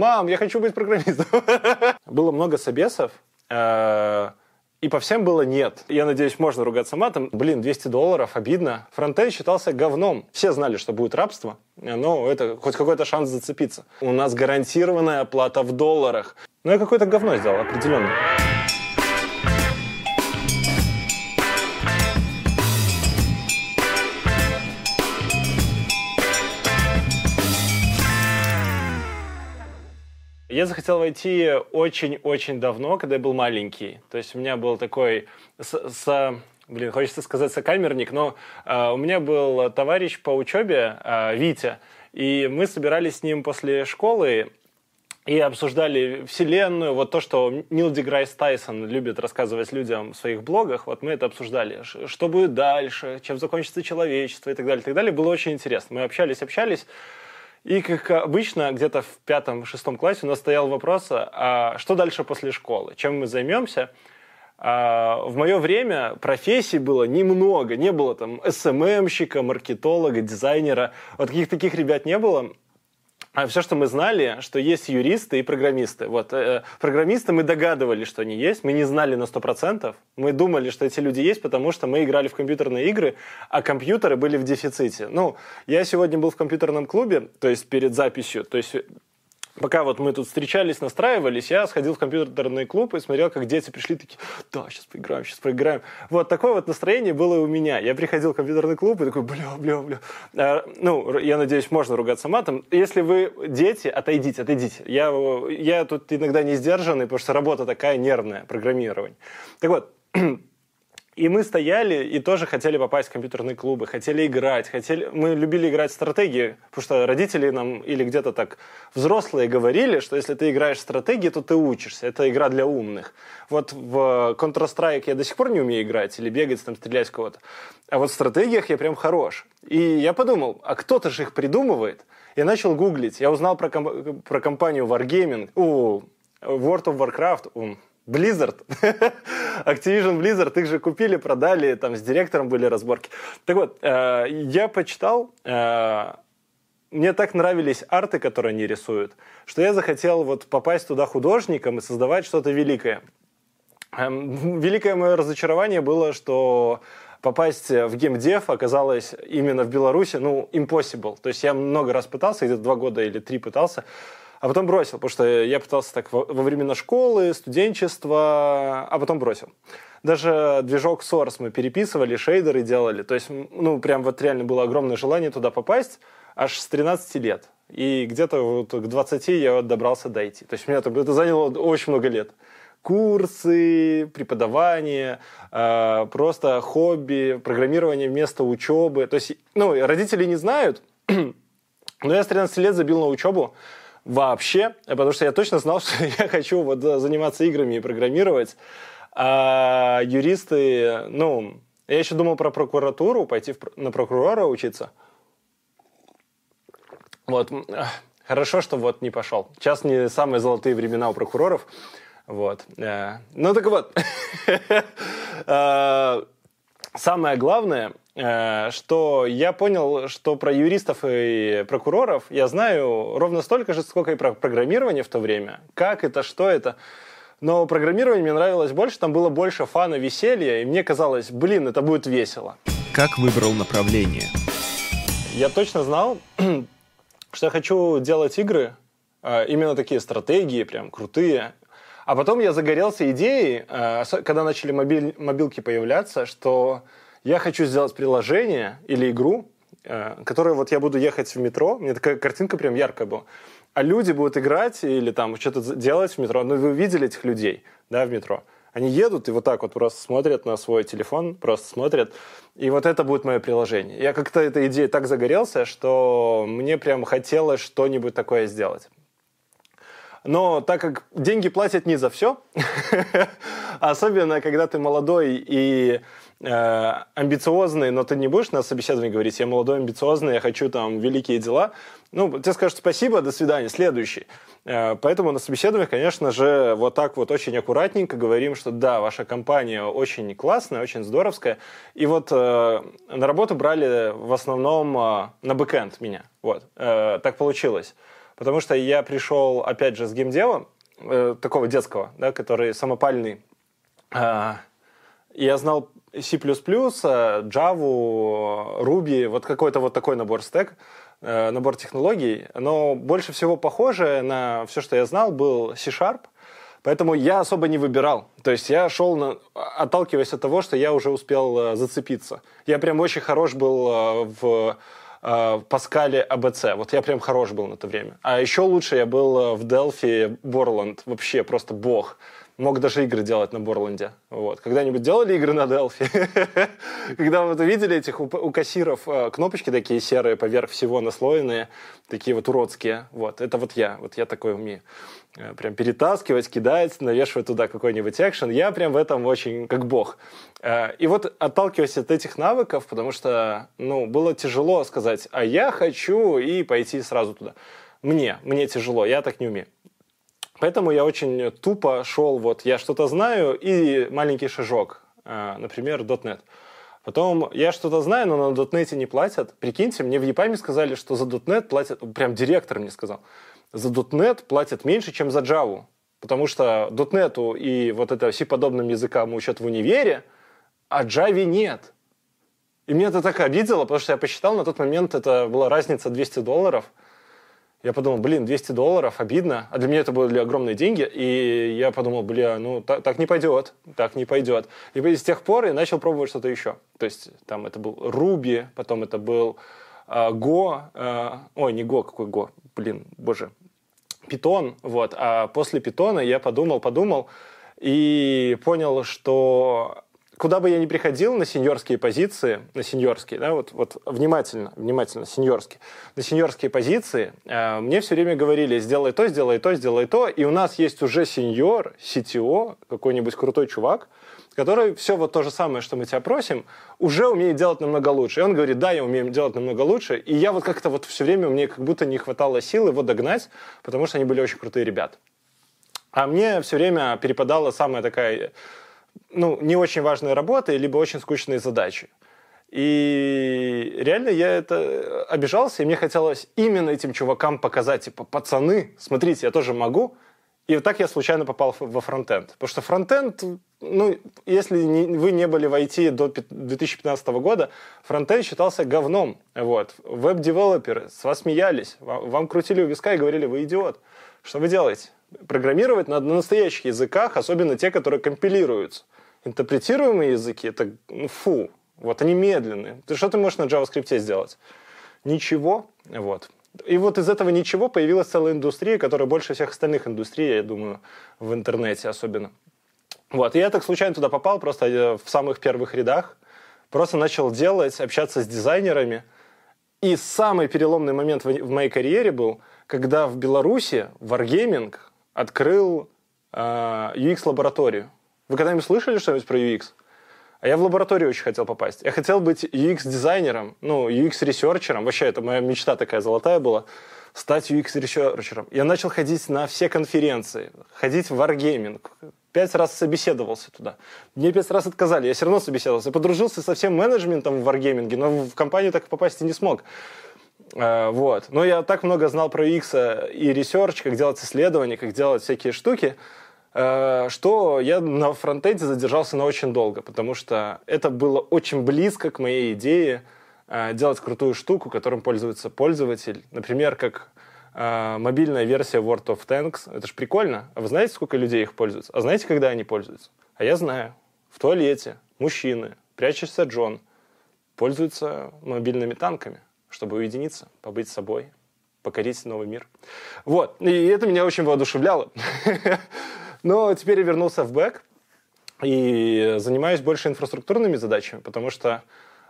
Мам, я хочу быть программистом. Было много собесов, э, и по всем было нет. Я надеюсь, можно ругаться матом. Блин, 200 долларов, обидно. Фронтенд считался говном. Все знали, что будет рабство, но это хоть какой-то шанс зацепиться. У нас гарантированная оплата в долларах. Ну, я какое-то говно сделал, определенно. Я захотел войти очень-очень давно, когда я был маленький. То есть у меня был такой... С, с, блин, хочется сказать сокамерник, но э, у меня был товарищ по учебе, э, Витя, и мы собирались с ним после школы и обсуждали вселенную, вот то, что Нил Деграсс Тайсон любит рассказывать людям в своих блогах, вот мы это обсуждали, что будет дальше, чем закончится человечество и так далее, и так далее. Было очень интересно. Мы общались, общались, и, как обычно, где-то в пятом-шестом классе у нас стоял вопрос, а что дальше после школы, чем мы займемся. А в мое время профессий было немного, не было там СММщика, маркетолога, дизайнера, вот каких таких ребят не было. А все, что мы знали, что есть юристы и программисты. Вот, э, программисты мы догадывались, что они есть, мы не знали на 100%. Мы думали, что эти люди есть, потому что мы играли в компьютерные игры, а компьютеры были в дефиците. Ну, я сегодня был в компьютерном клубе, то есть перед записью, то есть пока вот мы тут встречались, настраивались, я сходил в компьютерный клуб и смотрел, как дети пришли такие, да, сейчас поиграем, сейчас поиграем. Вот такое вот настроение было у меня. Я приходил в компьютерный клуб и такой, бля, бля, бля. А, ну, я надеюсь, можно ругаться матом. Если вы дети, отойдите, отойдите. Я, я тут иногда не сдержанный, потому что работа такая нервная, программирование. Так вот, И мы стояли и тоже хотели попасть в компьютерные клубы, хотели играть, хотели... мы любили играть в стратегии, потому что родители нам или где-то так взрослые говорили, что если ты играешь в стратегии, то ты учишься. Это игра для умных. Вот в Counter-Strike я до сих пор не умею играть или бегать, там, стрелять кого-то. А вот в стратегиях я прям хорош. И я подумал, а кто-то же их придумывает. Я начал гуглить. Я узнал про, комп... про компанию Wargaming, о, World of Warcraft, Blizzard, Activision Blizzard, их же купили, продали, там с директором были разборки. Так вот, э, я почитал, э, мне так нравились арты, которые они рисуют, что я захотел вот попасть туда художником и создавать что-то великое. Эм, великое мое разочарование было, что попасть в геймдев оказалось именно в Беларуси, ну, impossible. То есть я много раз пытался, где-то два года или три пытался, а потом бросил, потому что я пытался так во, во времена школы, студенчества, а потом бросил. Даже движок Source мы переписывали, шейдеры делали. То есть, ну, прям вот реально было огромное желание туда попасть аж с 13 лет. И где-то вот к 20 я добрался дойти. То есть, меня это заняло очень много лет курсы, преподавание, э, просто хобби, программирование вместо учебы. То есть, ну, родители не знают, но я с 13 лет забил на учебу, вообще, потому что я точно знал, что я хочу вот заниматься играми и программировать. А юристы, ну, я еще думал про прокуратуру, пойти на прокурора учиться. Вот, хорошо, что вот не пошел. Сейчас не самые золотые времена у прокуроров. Вот. Э, ну так вот, а, самое главное, Э, что я понял, что про юристов и прокуроров я знаю ровно столько же, сколько и про программирование в то время. Как это, что это. Но программирование мне нравилось больше, там было больше фана, веселья, и мне казалось, блин, это будет весело. Как выбрал направление? Я точно знал, что я хочу делать игры, э, именно такие стратегии, прям крутые. А потом я загорелся идеей, э, когда начали мобиль, мобилки появляться, что я хочу сделать приложение или игру, э, которое вот я буду ехать в метро, меня такая картинка прям яркая была, а люди будут играть или там что-то делать в метро. Ну, вы видели этих людей, да, в метро? Они едут и вот так вот просто смотрят на свой телефон, просто смотрят. И вот это будет мое приложение. Я как-то этой идеей так загорелся, что мне прям хотелось что-нибудь такое сделать. Но так как деньги платят не за все, особенно когда ты молодой и э, амбициозный, но ты не будешь на собеседовании говорить, я молодой, амбициозный, я хочу там великие дела. Ну, тебе скажут спасибо, до свидания, следующий. Э, поэтому на собеседованиях, конечно же, вот так вот очень аккуратненько говорим, что да, ваша компания очень классная, очень здоровская. И вот э, на работу брали в основном э, на бэкэнд меня. Вот, э, так получилось. Потому что я пришел, опять же, с геймдева, э, такого детского, да, который самопальный. Э, я знал C++, Java, Ruby, вот какой-то вот такой набор стек, э, набор технологий, но больше всего похоже на все, что я знал, был C-Sharp, Поэтому я особо не выбирал. То есть я шел, на, отталкиваясь от того, что я уже успел э, зацепиться. Я прям очень хорош был э, в э, в Паскале АБЦ. Вот я прям хорош был на то время. А еще лучше я был в Delphi Borland. Вообще просто бог мог даже игры делать на Борланде. Вот. Когда-нибудь делали игры на Delphi? Когда вы видели этих у кассиров э, кнопочки такие серые, поверх всего наслоенные, такие вот уродские. Вот. Это вот я. Вот я такой умею. Э, прям перетаскивать, кидать, навешивать туда какой-нибудь экшен. Я прям в этом очень как бог. Э, и вот отталкиваясь от этих навыков, потому что, ну, было тяжело сказать, а я хочу и пойти сразу туда. Мне, мне тяжело, я так не умею. Поэтому я очень тупо шел, вот я что-то знаю и маленький шажок, э, например, .NET. Потом я что-то знаю, но на .NET не платят. Прикиньте, мне в ЕПАМе сказали, что за .NET платят, прям директор мне сказал, за .NET платят меньше, чем за Java. Потому что .NET и вот это C-подобным языкам учат в универе, а Java нет. И меня это так обидело, потому что я посчитал, на тот момент это была разница 200 долларов – я подумал, блин, 200 долларов, обидно. А для меня это были огромные деньги. И я подумал, бля, ну так, так не пойдет, так не пойдет. И с тех пор я начал пробовать что-то еще. То есть там это был Ruby, потом это был э, Go. Э, ой, не Go, какой Go? Блин, боже. Питон, вот. А после Питона я подумал, подумал и понял, что куда бы я ни приходил на сеньорские позиции, на сеньорские, да, вот, вот внимательно, внимательно, сеньорские, на сеньорские позиции, э, мне все время говорили, сделай то, сделай то, сделай то, и у нас есть уже сеньор, CTO, какой-нибудь крутой чувак, который все вот то же самое, что мы тебя просим, уже умеет делать намного лучше. И он говорит, да, я умею делать намного лучше. И я вот как-то вот все время, мне как будто не хватало сил его догнать, потому что они были очень крутые ребята. А мне все время перепадала самая такая ну, не очень важные работы, либо очень скучные задачи. И реально я это обижался, и мне хотелось именно этим чувакам показать, типа, пацаны, смотрите, я тоже могу. И вот так я случайно попал во фронтенд. Потому что фронтенд, ну, если не, вы не были в IT до 2015 года, фронтенд считался говном. Вот. Веб-девелоперы с вас смеялись, вам, вам крутили у виска и говорили, вы идиот. Что вы делаете? Программировать надо на настоящих языках, особенно те, которые компилируются интерпретируемые языки, это ну, фу, вот они медленные. Ты что ты можешь на JavaScript сделать? Ничего, вот. И вот из этого ничего появилась целая индустрия, которая больше всех остальных индустрий, я думаю, в интернете особенно. Вот, и я так случайно туда попал, просто э, в самых первых рядах, просто начал делать, общаться с дизайнерами. И самый переломный момент в моей карьере был, когда в Беларуси Wargaming открыл э, UX-лабораторию. Вы когда-нибудь слышали что-нибудь про UX? А я в лабораторию очень хотел попасть. Я хотел быть UX-дизайнером, ну, UX-researcher ом. Вообще, это моя мечта такая золотая была. Стать UX-researcher ом. Я начал ходить на все конференции, ходить в Wargaming. Пять раз собеседовался туда. Мне пять раз отказали, я все равно собеседовался. Подружился со всем менеджментом в Wargaming, но в компанию так попасть и не смог. Uh, вот. Но я так много знал про UX и research, как делать исследования, как делать всякие штуки, Э, что я на фронтенде задержался на очень долго, потому что это было очень близко к моей идее э, делать крутую штуку, которым пользуется пользователь. Например, как э, мобильная версия World of Tanks. Это же прикольно. А вы знаете, сколько людей их пользуются? А знаете, когда они пользуются? А я знаю. В туалете мужчины, прячешься Джон, пользуются мобильными танками, чтобы уединиться, побыть собой, покорить новый мир. Вот. И это меня очень воодушевляло. Но теперь я вернулся в бэк и занимаюсь больше инфраструктурными задачами, потому что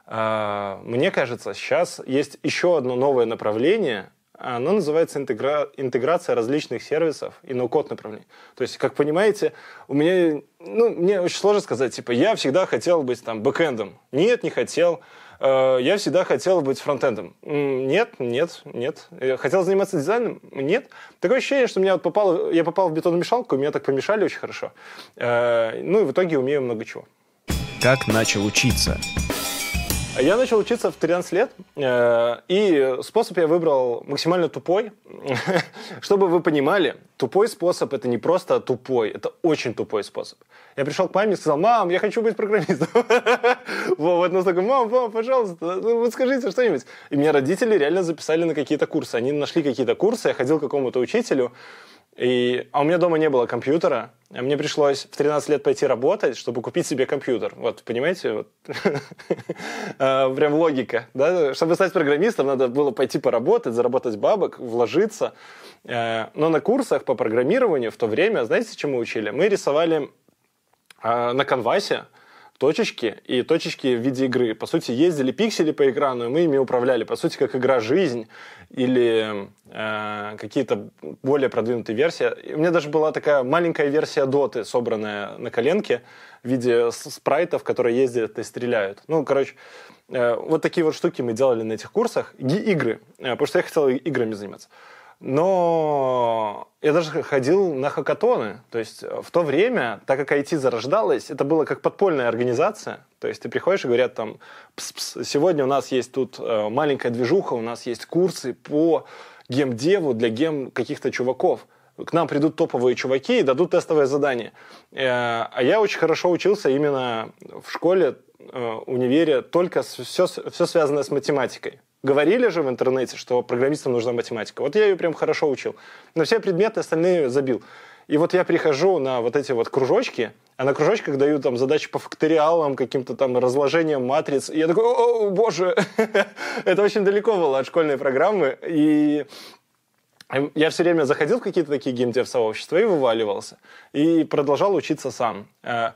э, мне кажется, сейчас есть еще одно новое направление, оно называется интегра... интеграция различных сервисов и ноу-код направлений. То есть, как понимаете, у меня, ну, мне очень сложно сказать, типа, я всегда хотел быть там бэкэндом. Нет, не хотел. Э, я всегда хотел быть фронтендом. Нет, нет, нет. Хотел заниматься дизайном? Нет. Такое ощущение, что меня вот попало, я попал в бетономешалку, меня так помешали очень хорошо. Э, ну и в итоге умею много чего. Как начал учиться? Я начал учиться в 13 лет, э, и способ я выбрал максимально тупой. Чтобы вы понимали, тупой способ – это не просто тупой, это очень тупой способ. Я пришел к маме и сказал, мам, я хочу быть программистом. Вот, она такая, мам, мам, пожалуйста, ну, вот скажите что-нибудь. И меня родители реально записали на какие-то курсы. Они нашли какие-то курсы, я ходил к какому-то учителю, и, а у меня дома не было компьютера. А мне пришлось в 13 лет пойти работать, чтобы купить себе компьютер. Вот, понимаете? Вот. А, прям логика. Да? Чтобы стать программистом, надо было пойти поработать, заработать бабок, вложиться. Э, но на курсах по программированию в то время, знаете, чему учили? Мы рисовали а, на канвасе точечки, и точечки в виде игры. По сути, ездили пиксели по экрану, и мы ими управляли. По сути, как игра «Жизнь» или э, какие-то более продвинутые версии. У меня даже была такая маленькая версия Доты, собранная на коленке, в виде спрайтов, которые ездят и стреляют. Ну, короче, э, вот такие вот штуки мы делали на этих курсах. И игры, э, потому что я хотел играми заниматься. Но я даже ходил на хакатоны. То есть э, в то время, так как IT зарождалась, это было как подпольная организация. То есть ты приходишь и говорят там, Пс -пс, сегодня у нас есть тут э, маленькая движуха, у нас есть курсы по геймдеву для гем каких-то чуваков. К нам придут топовые чуваки и дадут тестовое задание. Э, а я очень хорошо учился именно в школе, универе, только все, все связанное с математикой. Говорили же в интернете, что программистам нужна математика. Вот я ее прям хорошо учил. На все предметы остальные забил. И вот я прихожу на вот эти вот кружочки, а на кружочках дают там задачи по факториалам, каким-то там разложением матриц. И я такой, о боже, это очень далеко было от школьной программы. И я все время заходил в какие-то такие геймдев-сообщества и вываливался. И продолжал учиться сам. Э,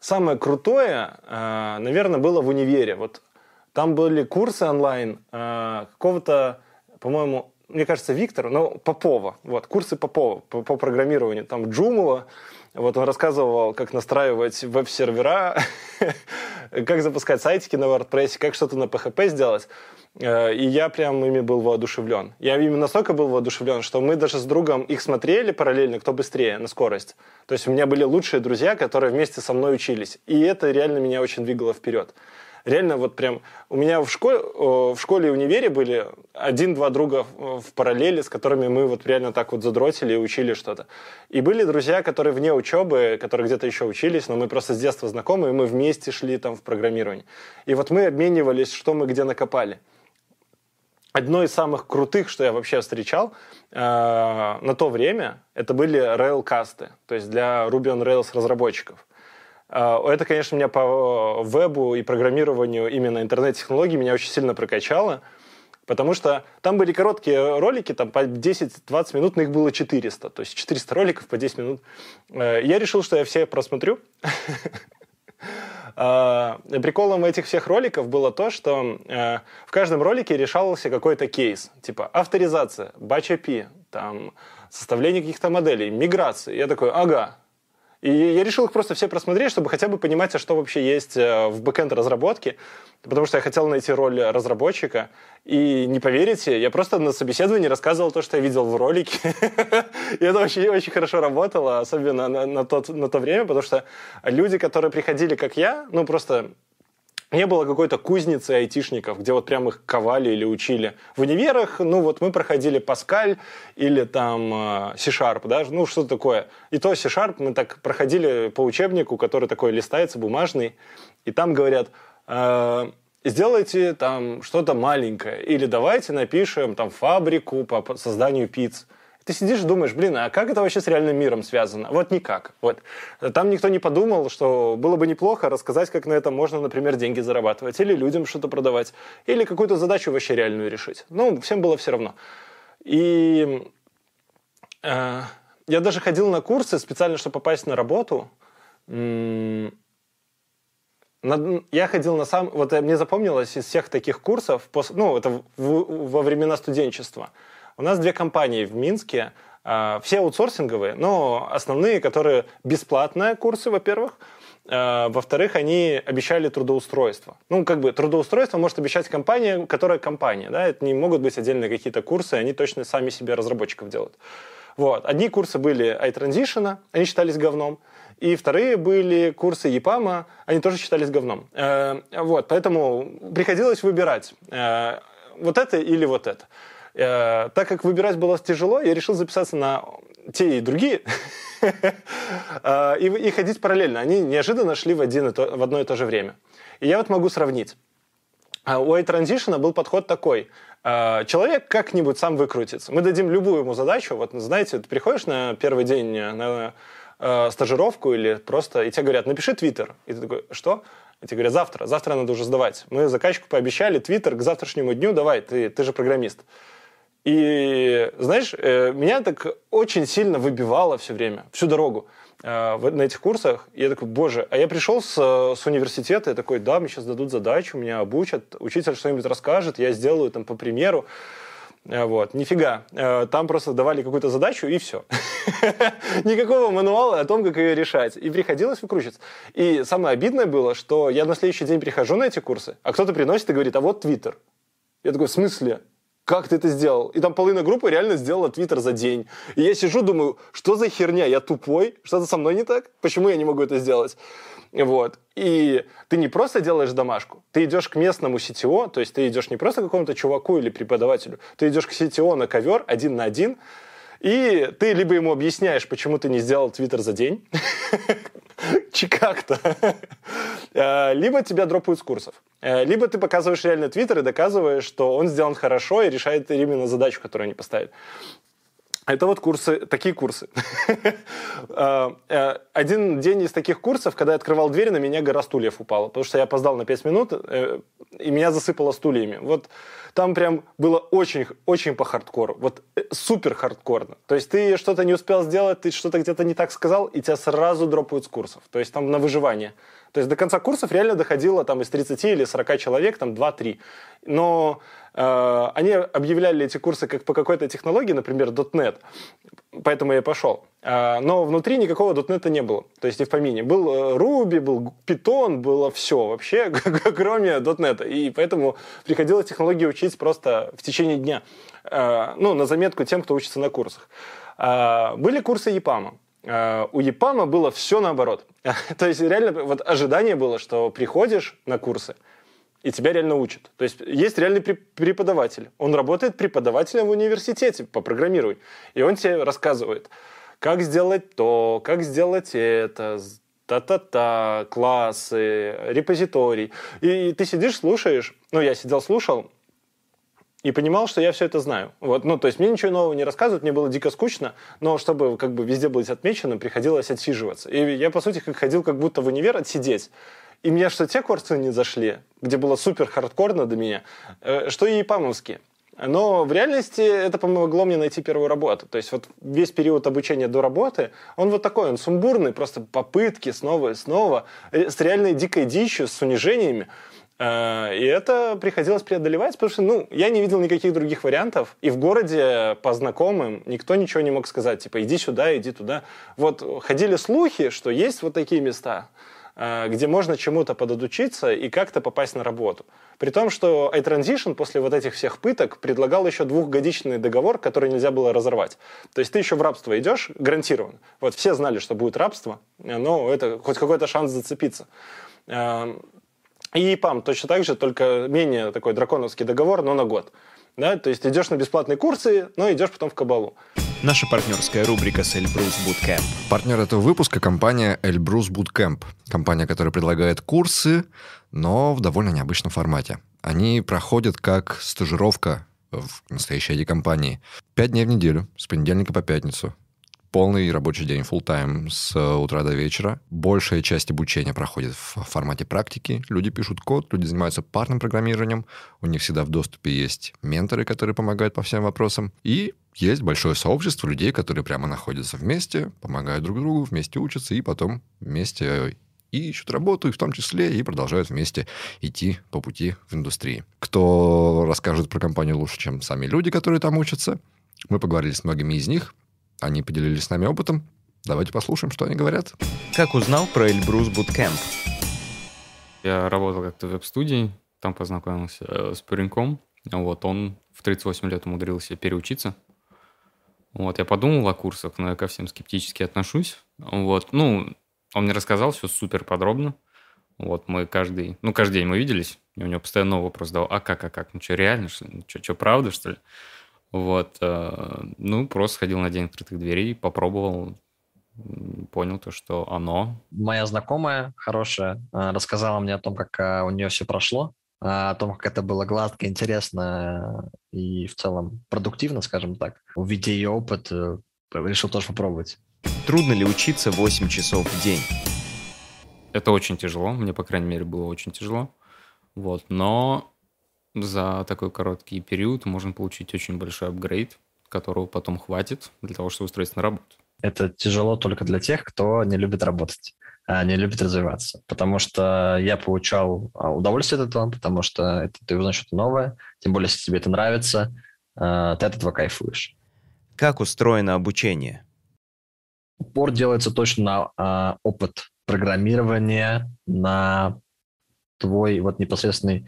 самое крутое, э, наверное, было в универе. Вот там были курсы онлайн э, какого-то, по-моему, мне кажется, Виктора, но Попова. Вот, курсы Попова по, по программированию. Там Джумова, вот он рассказывал, как настраивать веб-сервера, как запускать сайтики на WordPress, как что-то на PHP сделать. Э, и я прям ими был воодушевлен. Я ими настолько был воодушевлен, что мы даже с другом их смотрели параллельно, кто быстрее, на скорость. То есть у меня были лучшие друзья, которые вместе со мной учились. И это реально меня очень двигало вперед реально вот прям... У меня в школе, в школе и универе были один-два друга в параллели, с которыми мы вот реально так вот задротили и учили что-то. И были друзья, которые вне учебы, которые где-то еще учились, но мы просто с детства знакомы, и мы вместе шли там в программирование. И вот мы обменивались, что мы где накопали одно из самых крутых, что я вообще встречал э, на то время, это были Railcast, то есть для Ruby on Rails разработчиков. А, это, конечно, меня по вебу и программированию именно интернет-технологий меня очень сильно прокачало, потому что там были короткие ролики, там по 10-20 минут, но их было 400, то есть 400 роликов по 10 минут. Э, я решил, что я все просмотрю. А, приколом этих всех роликов было то, что э, в каждом ролике решался какой-то кейс, типа авторизация, API, там, составление каких-то моделей, миграции. Я такой, ага, и я решил их просто все просмотреть, чтобы хотя бы понимать, а что вообще есть э, в бэкэнд разработке, потому что я хотел найти роль разработчика. И не поверите, я просто на собеседовании рассказывал то, что я видел в ролике. И это очень, очень хорошо работало, особенно на то время, потому что люди, которые приходили, как я, ну просто не было какой-то кузницы айтишников, где вот прям их ковали или учили. В универах, ну вот мы проходили Паскаль или там э, C-Sharp, да, ну что такое. И то C-Sharp мы так проходили по учебнику, который такой листается, бумажный, и там говорят, э, сделайте там что-то маленькое, или давайте напишем там фабрику по созданию пиц ты сидишь и думаешь, блин, а как это вообще с реальным миром связано? Вот никак. Вот. Там никто не подумал, что было бы неплохо рассказать, как на этом можно, например, деньги зарабатывать, или людям что-то продавать, или какую-то задачу вообще реальную решить. Ну, всем было все равно. И э, я даже ходил на курсы специально, чтобы попасть на работу. Я ходил на сам... Вот мне запомнилось из всех таких курсов, ну, это во времена студенчества – у нас две компании в Минске, а, все аутсорсинговые, но основные, которые бесплатные курсы, во-первых, а, во-вторых, они обещали трудоустройство. Ну, как бы трудоустройство может обещать компания, которая компания, да, это не могут быть отдельные какие-то курсы, они точно сами себе разработчиков делают. Вот. Одни курсы были iTransition, они считались говном, И вторые были курсы ЕПАМа, они тоже считались говном. Э, вот, поэтому приходилось выбирать, э, вот это или вот это. Э, так как выбирать было тяжело, я решил записаться на те и другие и, и ходить параллельно. Они неожиданно шли в, один то, в одно и то же время. И я вот могу сравнить. У iTransition был подход такой. Человек как-нибудь сам выкрутится. Мы дадим любую ему задачу. Вот, знаете, ты приходишь на первый день на э, стажировку или просто, и тебе говорят, напиши твиттер. И ты такой, что? И тебе говорят, завтра, завтра надо уже сдавать. Мы заказчику пообещали твиттер к завтрашнему дню, давай, ты, ты же программист. И, знаешь, э, меня так очень сильно выбивало все время, всю дорогу э, на этих курсах. Я такой, боже, а я пришел с, с университета, я такой, да, мне сейчас дадут задачу, меня обучат, учитель что-нибудь расскажет, я сделаю там по примеру. Э, вот, нифига. Там просто давали какую-то задачу, и все. Никакого мануала о том, как ее решать. И приходилось выкручиваться. И самое обидное было, что я на следующий день прихожу на эти курсы, а кто-то приносит и говорит, а вот Твиттер. Я такой, в смысле? Как ты это сделал? И там половина группы реально сделала твиттер за день. И я сижу, думаю, что за херня? Я тупой? Что-то со мной не так? Почему я не могу это сделать? Вот. И ты не просто делаешь домашку, ты идешь к местному CTO, то есть ты идешь не просто к какому-то чуваку или преподавателю, ты идешь к CTO на ковер один на один, и ты либо ему объясняешь, почему ты не сделал твиттер за день, как-то, э, либо тебя дропают с курсов. Э, либо ты показываешь реально твиттер и доказываешь, что он сделан хорошо и решает именно задачу, которую они поставили. Это вот курсы, такие курсы. Э, один день из таких курсов, когда я открывал дверь, на меня гора стульев упала, потому что я опоздал на 5 минут, и меня засыпало стульями. Вот там прям было очень, очень по хардкору. Вот э, супер хардкорно. То есть ты что-то не успел сделать, ты что-то где-то не так сказал, и тебя сразу дропают с курсов. То есть там на выживание. То есть до конца курсов реально доходило там из 30 или 40 человек, там 2-3. Но э, они объявляли эти курсы как по какой-то технологии, например, .NET. Поэтому я пошел. Э, но внутри никакого .NET не было. То есть и в помине. Был э, Ruby, был Python, было все вообще, кроме .NET. И поэтому приходилось технологии учить просто в течение дня. Э, ну, на заметку тем, кто учится на курсах. Э, были курсы. Э, у ЕПАМа было все наоборот. То есть реально вот ожидание было, что приходишь на курсы, и тебя реально учат. То есть есть реальный преподаватель. Он работает преподавателем в университете по программированию. И он тебе рассказывает, как сделать то, как сделать это, та-та-та, классы, репозиторий. И ты сидишь, слушаешь. Ну, я сидел, слушал, и понимал, что я все это знаю. Вот, ну, то есть мне ничего нового не рассказывают, мне было дико скучно, но чтобы как бы везде быть отмеченным, приходилось отсиживаться. И я, по сути, как ходил как будто в универ отсидеть. И мне что те курсы не зашли, где было супер хардкорно до меня, э, что и ипамовские. Но в реальности это помогло мне найти первую работу. То есть вот весь период обучения до работы, он вот такой, он сумбурный, просто попытки снова и снова, э, с реальной дикой дичью, с унижениями. Э, и это приходилось преодолевать, потому что, ну, я не видел никаких других вариантов, и в городе по знакомым никто ничего не мог сказать, типа, иди сюда, иди туда. Вот ходили слухи, что есть вот такие места, где можно чему-то пододучиться и как-то попасть на работу. При том, что iTransition после вот этих всех пыток предлагал еще двухгодичный договор, который нельзя было разорвать. То есть ты еще в рабство идешь, гарантированно. Вот все знали, что будет рабство, но это хоть какой-то шанс зацепиться. Эм, и ИПАМ точно так же, только менее такой драконовский договор, но на год. Да? То есть идешь на бесплатные курсы, но идешь потом в кабалу. Наша партнерская рубрика с Эльбрус Bootcamp. Партнер этого выпуска – компания Эльбрус Bootcamp. Компания, которая предлагает курсы, но в довольно необычном формате. Они проходят как стажировка в настоящей IT-компании. Пять дней в неделю, с понедельника по пятницу полный рабочий день, full time с э, утра до вечера. Большая часть обучения проходит в формате практики. Люди пишут код, люди занимаются парным программированием. У них всегда в доступе есть менторы, которые помогают по всем вопросам. И есть большое сообщество людей, которые прямо находятся вместе, помогают друг другу, вместе учатся и потом вместе и ищут работу, и в том числе и продолжают вместе идти по пути в индустрии. Кто расскажет про компанию лучше, чем сами люди, которые там учатся? Мы поговорили с многими из них, они поделились с нами опытом. Давайте послушаем, что они говорят. Как узнал про Эльбрус Bootcamp? Я работал как-то в веб-студии, там познакомился э, с пареньком. Вот, он в 38 лет умудрился переучиться. Вот, я подумал о курсах, но я ко всем скептически отношусь. Вот, ну, Он мне рассказал все супер подробно. Вот мы каждый, ну, каждый день мы виделись, и у него постоянно вопрос задал, а как, а как, ну что, реально, что ли? Ну, что, что, правда, что ли? Вот, э, ну, просто ходил на день открытых дверей, попробовал, понял то, что оно. Моя знакомая хорошая э, рассказала мне о том, как э, у нее все прошло, о том, как это было гладко, интересно и в целом продуктивно, скажем так. Увидя ее опыт, решил тоже попробовать. Трудно ли учиться 8 часов в день? Это очень тяжело, мне, по крайней мере, было очень тяжело. Вот, но за такой короткий период можно получить очень большой апгрейд, которого потом хватит для того, чтобы устроиться на работу. Это тяжело только для тех, кто не любит работать, а не любит развиваться. Потому что я получал а, удовольствие от этого, потому что это, ты узнаешь что-то новое, тем более, если тебе это нравится, а, ты от этого кайфуешь. Как устроено обучение? Упор делается точно на опыт программирования, на твой вот непосредственный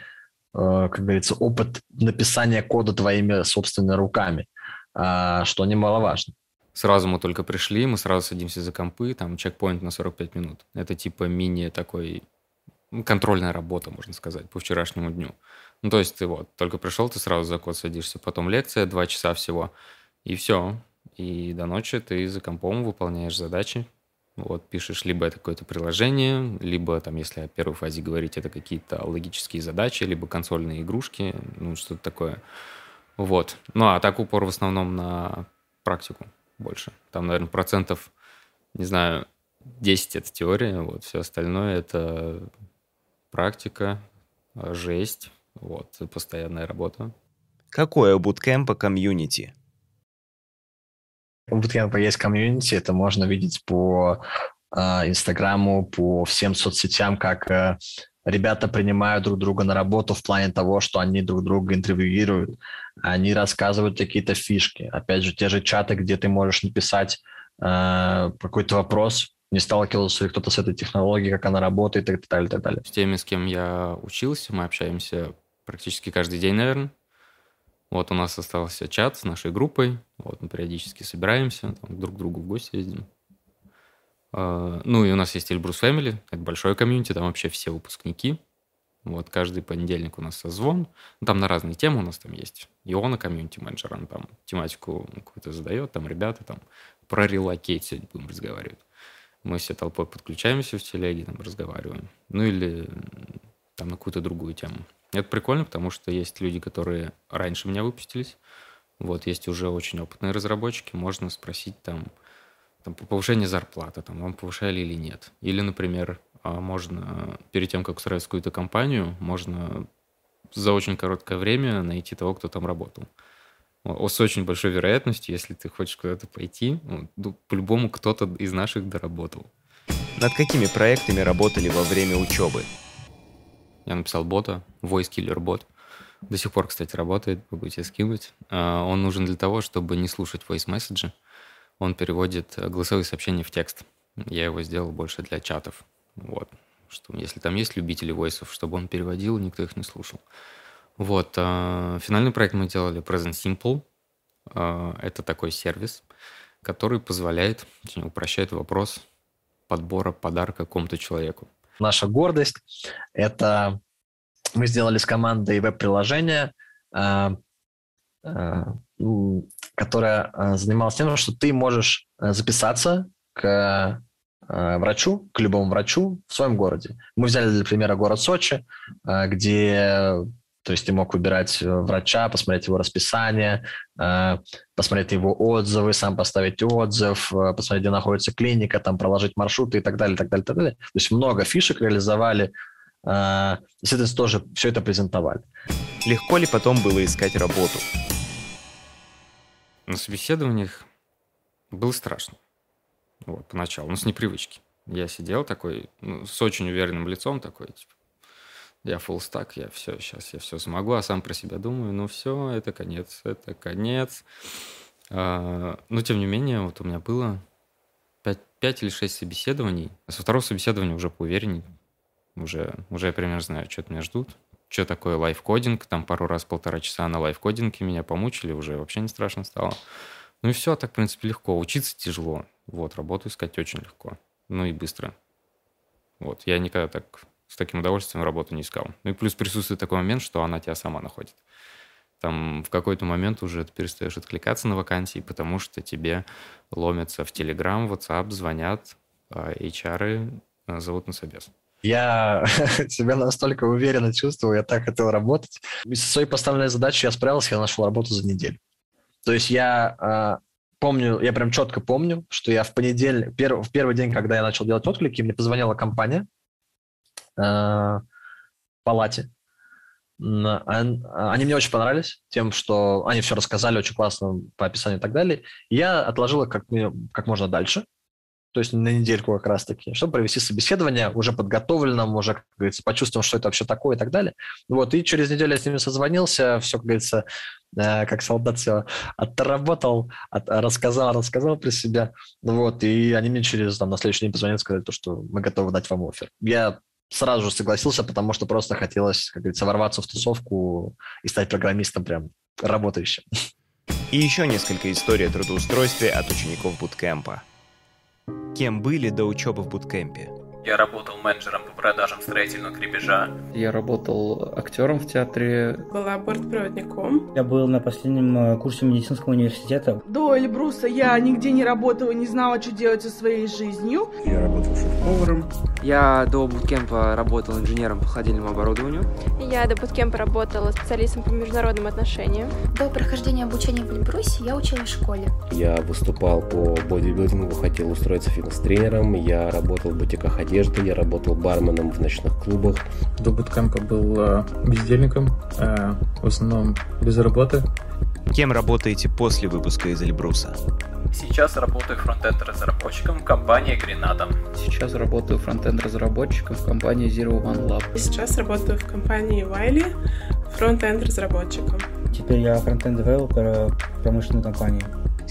как говорится, опыт написания кода твоими собственными руками, а, что немаловажно. Сразу мы только пришли, мы сразу садимся за компы, там чекпоинт на 45 минут. Это типа мини такой ну, контрольная работа, можно сказать, по вчерашнему дню. Ну, то есть ты вот только пришел, ты сразу за код садишься, потом лекция, два часа всего, и все. И до ночи ты за компом выполняешь задачи, вот, пишешь, либо это какое-то приложение, либо, там, если о первой фазе говорить, это какие-то логические задачи, либо консольные игрушки, ну, что-то такое. Вот. Ну, а так упор в основном на практику больше. Там, наверное, процентов, не знаю, 10 это теория, вот, все остальное это практика, жесть, вот, постоянная работа. Какое буткемпа комьюнити? У Bootcamp есть комьюнити, это можно видеть по а, Инстаграму, по всем соцсетям, как э, ребята принимают друг друга на работу в плане того, что они друг друга интервьюируют, они рассказывают какие-то фишки. Опять же, те же чаты, где ты можешь написать э, какой-то вопрос, не сталкивался ли кто-то с этой технологией, как она работает и так далее, и так далее. С теми, с кем я учился, мы общаемся практически каждый день, наверное. Вот у нас остался чат с нашей группой. Вот мы периодически собираемся, там, друг к другу в гости ездим. Uh, ну и у нас есть Эльбрус Family, это большое community, там вообще все выпускники. Вот каждый понедельник у нас созвон. Ну, там на разные темы у нас там есть. Иона community manager, он там тематику какую-то задает, там ребята там про relocate сегодня будем разговаривать. Мы все толпой подключаемся в телеге, там разговариваем. Ну или там на какую-то другую тему. Это прикольно, потому что есть люди, которые раньше меня выпустились. Вот, есть уже очень опытные разработчики. Можно спросить там, там повышение зарплаты, там, вам повышали или нет. Или, например, а, можно перед тем, как устраивать какую-то компанию, можно за очень короткое время найти того, кто там работал. С очень большой вероятностью, если ты хочешь куда-то пойти, ну, по-любому кто-то из наших доработал. Над какими проектами работали во время учебы? Я написал бота, Voice Killer бот. До сих пор, кстати, работает, могу тебе скинуть. А, он нужен для того, чтобы не слушать voice месседжи. Он переводит голосовые сообщения в текст. Я его сделал больше для чатов. Вот. Что, если там есть любители войсов, чтобы он переводил, никто их не слушал. Вот. А, финальный проект мы делали Present Simple. А, это такой сервис, который позволяет, упрощает вопрос подбора подарка какому-то человеку наша гордость. Это мы сделали с командой веб-приложение, а, а, которое а, занималось тем, что ты можешь записаться к врачу, к любому врачу в своем городе. Мы взяли для примера город Сочи, где то есть ты мог выбирать э, врача, посмотреть его расписание, э, посмотреть его отзывы, сам поставить отзыв, э, посмотреть, где находится клиника, там проложить маршруты и так далее, так далее, так далее. То есть много фишек реализовали, естественно, тоже все это презентовали. Легко ли потом было искать работу? На собеседованиях было страшно. Вот, поначалу, ну, с непривычки. Я сидел такой, ну, с очень уверенным лицом такой, типа, я full stack, я все, сейчас я все смогу, а сам про себя думаю, ну все, это конец, это конец. А, но тем не менее, вот у меня было 5, 5 или 6 собеседований. Со второго собеседования уже поуверенней, уже, уже я примерно знаю, что от меня ждут, что такое лайфкодинг, там пару раз полтора часа на лайфкодинге меня помучили, уже вообще не страшно стало. Ну и все, так, в принципе, легко. Учиться тяжело, вот, работу искать очень легко, ну и быстро. Вот, я никогда так с таким удовольствием работу не искал. Ну и плюс присутствует такой момент, что она тебя сама находит. Там в какой-то момент уже ты перестаешь откликаться на вакансии, потому что тебе ломятся в Telegram, WhatsApp, звонят, а HR э, зовут на собес. Я себя настолько уверенно чувствую, я так хотел работать. Со своей поставленной задачей я справился, я нашел работу за неделю. То есть я э, помню, я прям четко помню, что я в понедельник, пер, в первый день, когда я начал делать отклики, мне позвонила компания э, палате. Они мне очень понравились тем, что они все рассказали очень классно по описанию и так далее. Я отложил их как, как можно дальше то есть на недельку как раз-таки, чтобы провести собеседование уже подготовленным, уже, как говорится, почувствовал, что это вообще такое и так далее. Вот, и через неделю я с ними созвонился, все, как говорится, э, как солдат все отработал, от, рассказал, рассказал про себя. Вот, и они мне через, там, на следующий день позвонили, сказали, то, что мы готовы дать вам офер. Я сразу же согласился, потому что просто хотелось, как говорится, ворваться в тусовку и стать программистом прям работающим. И еще несколько историй о трудоустройстве от учеников буткемпа. Кем были до учебы в буткемпе? Я работал менеджером по продажам строительного крепежа. Я работал актером в театре. Была бортпроводником. Я был на последнем э, курсе медицинского университета. До Эльбруса я нигде не работала, не знала, что делать со своей жизнью. Я работал шеф-поваром. Я до буткемпа работал инженером по холодильному оборудованию. Я до буткемпа работала специалистом по международным отношениям. До прохождения обучения в Эльбрусе я училась в школе. Я выступал по бодибилдингу, хотел устроиться фитнес-тренером. Я работал в бутиках одежды я работал барменом в ночных клубах. До буткемпа был э, бездельником, э, в основном без работы. Кем работаете после выпуска из Эльбруса? Сейчас работаю фронтенд-разработчиком в компании Гренада. Сейчас работаю фронтенд-разработчиком в компании Zero One Lab. Сейчас работаю в компании Wiley фронтенд-разработчиком. Теперь я фронтенд-девелопер промышленной компании.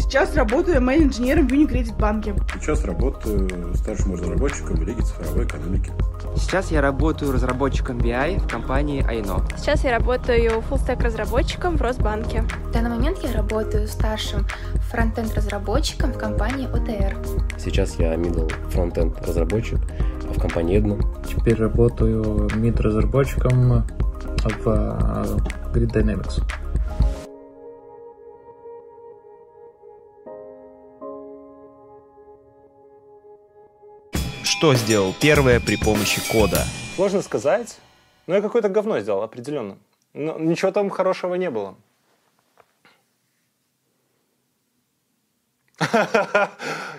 Сейчас работаю менеджером в Unicredit банке. Сейчас работаю старшим разработчиком в Лиге цифровой экономики. Сейчас я работаю разработчиком BI в компании Айно. Сейчас я работаю фуллстек разработчиком в Росбанке. В данный момент я работаю старшим фронтенд разработчиком в компании ОТР. Сейчас я middle фронтенд разработчик в компании Edna. Теперь работаю mid разработчиком в Grid Dynamics. Что сделал первое при помощи кода? Сложно сказать. Но я какое-то говно сделал, определенно. Но ничего там хорошего не было.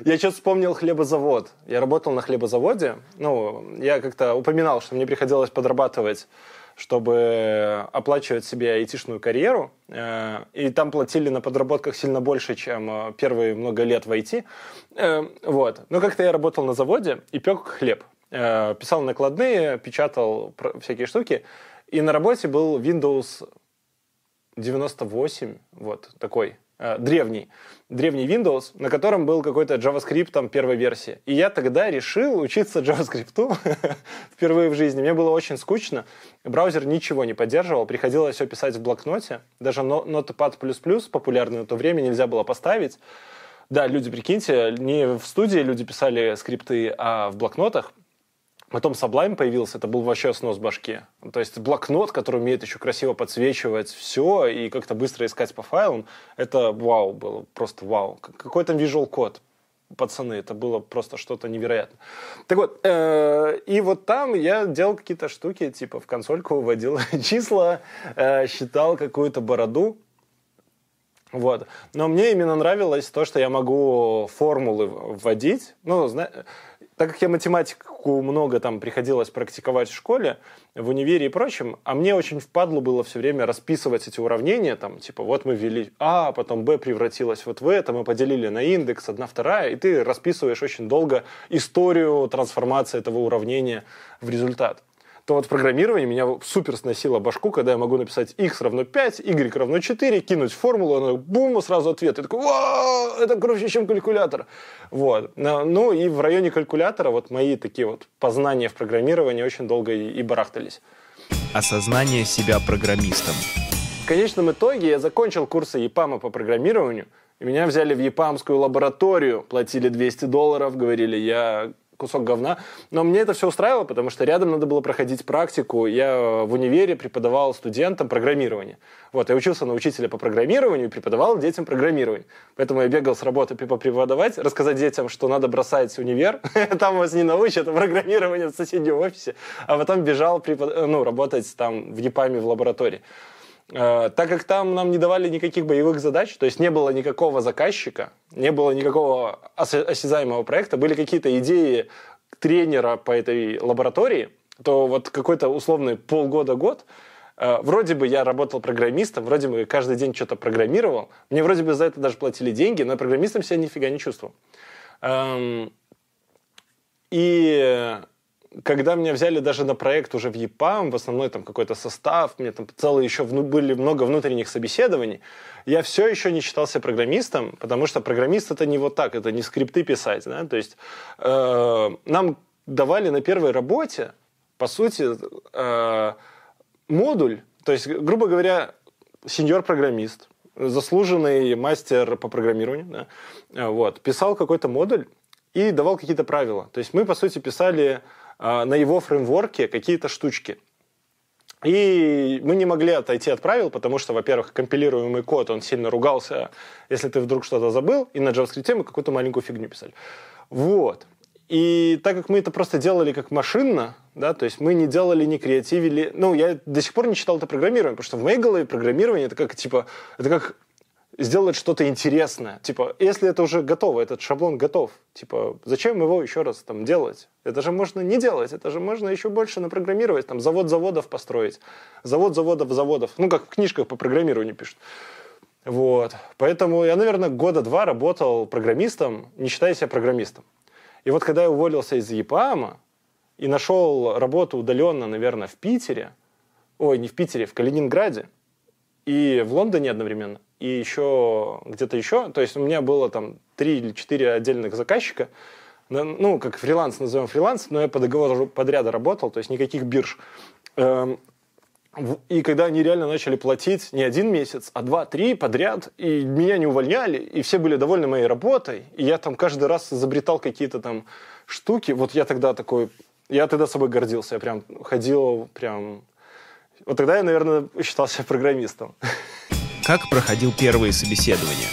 Я что-то вспомнил хлебозавод. Я работал на хлебозаводе. Ну, я как-то упоминал, что мне приходилось подрабатывать чтобы оплачивать себе айтишную карьеру. Э, и там платили на подработках сильно больше, чем э, первые много лет в IT. Э, вот. Но как-то я работал на заводе и пек хлеб. Писал накладные, печатал всякие штуки. И на работе был Windows 98, вот такой, древний древний Windows, на котором был какой-то JavaScript там первой версии. И я тогда решил учиться JavaScript впервые в жизни. Мне было очень скучно. Браузер ничего не поддерживал. Приходилось все писать в блокноте. Даже Notepad++ популярный на то время нельзя было поставить. Да, люди, прикиньте, не в студии люди писали скрипты, а в блокнотах. Потом Sublime появился, это был вообще снос башки. То есть блокнот, который умеет еще красиво подсвечивать все и как-то быстро искать по файлам, это вау было, просто вау. Какой там visual код, пацаны, это было просто что-то невероятное. Так вот, э, и вот там я делал какие-то штуки, типа в консольку выводил числа, э, считал какую-то бороду, вот. Но мне именно нравилось то, что я могу формулы вводить. Ну, зна... так как я математику много там приходилось практиковать в школе, в универе и прочем, а мне очень впадло было все время расписывать эти уравнения, там, типа, вот мы ввели А, потом Б превратилось вот в это, мы поделили на индекс, одна, вторая, и ты расписываешь очень долго историю трансформации этого уравнения в результат то вот в программировании меня супер сносило башку, когда я могу написать x равно 5, y равно 4, кинуть формулу, она бум, сразу ответ. Я такой, Вау, это круче, чем калькулятор. Вот. Ну и в районе калькулятора вот мои такие вот познания в программировании очень долго и, и барахтались. Осознание себя программистом. В конечном итоге я закончил курсы ЕПАМа по программированию, и меня взяли в ЕПАМскую лабораторию, платили 200 долларов, говорили, я кусок говна. Но мне это все устраивало, потому что рядом надо было проходить практику. Я в универе преподавал студентам программирование. Вот, я учился на учителя по программированию и преподавал детям программирование. Поэтому я бегал с работы преподавать, рассказать детям, что надо бросать универ. Там вас не научат а программированию в соседнем офисе. А потом бежал ну, работать там в ЕПАМе в лаборатории. Э, так как там нам не давали никаких боевых задач, то есть не было никакого заказчика, не было никакого осязаемого проекта, были какие-то идеи тренера по этой лаборатории, то вот какой-то условный полгода-год э, Вроде бы я работал программистом, вроде бы каждый день что-то программировал. Мне вроде бы за это даже платили деньги, но программистом себя нифига не чувствовал. Эм, и когда меня взяли даже на проект уже в ЕПАМ, в основной там какой-то состав, мне там целые еще вну, были много внутренних собеседований, я все еще не считался программистом, потому что программист это не вот так, это не скрипты писать, да, то есть э, нам давали на первой работе, по сути, э, модуль, то есть, грубо говоря, сеньор-программист, заслуженный мастер по программированию, да, вот, писал какой-то модуль и давал какие-то правила. То есть мы, по сути, писали на его фреймворке какие-то штучки. И мы не могли отойти от правил, потому что, во-первых, компилируемый код, он сильно ругался, если ты вдруг что-то забыл, и на JavaScript мы какую-то маленькую фигню писали. Вот. И так как мы это просто делали как машинно, да, то есть мы не делали, не креативили, ну, я до сих пор не читал это программирование, потому что в моей голове программирование это как, типа, это как сделать что-то интересное. Типа, если это уже готово, этот шаблон готов, типа, зачем его еще раз там делать? Это же можно не делать, это же можно еще больше напрограммировать, там, завод заводов построить, завод заводов заводов, ну, как в книжках по программированию пишут. Вот. Поэтому я, наверное, года два работал программистом, не считая себя программистом. И вот когда я уволился из ЕПАМа и нашел работу удаленно, наверное, в Питере, ой, не в Питере, в Калининграде и в Лондоне одновременно, и еще где-то еще. То есть у меня было там три или четыре отдельных заказчика. Ну, как фриланс, назовем фриланс, но я по договору подряда работал, то есть никаких бирж. Эм, и когда они реально начали платить не один месяц, а два-три подряд, и меня не увольняли, и все были довольны моей работой, и я там каждый раз изобретал какие-то там штуки, вот я тогда такой, я тогда собой гордился, я прям ходил прям... Вот тогда я, наверное, считался программистом. Как проходил первые собеседования?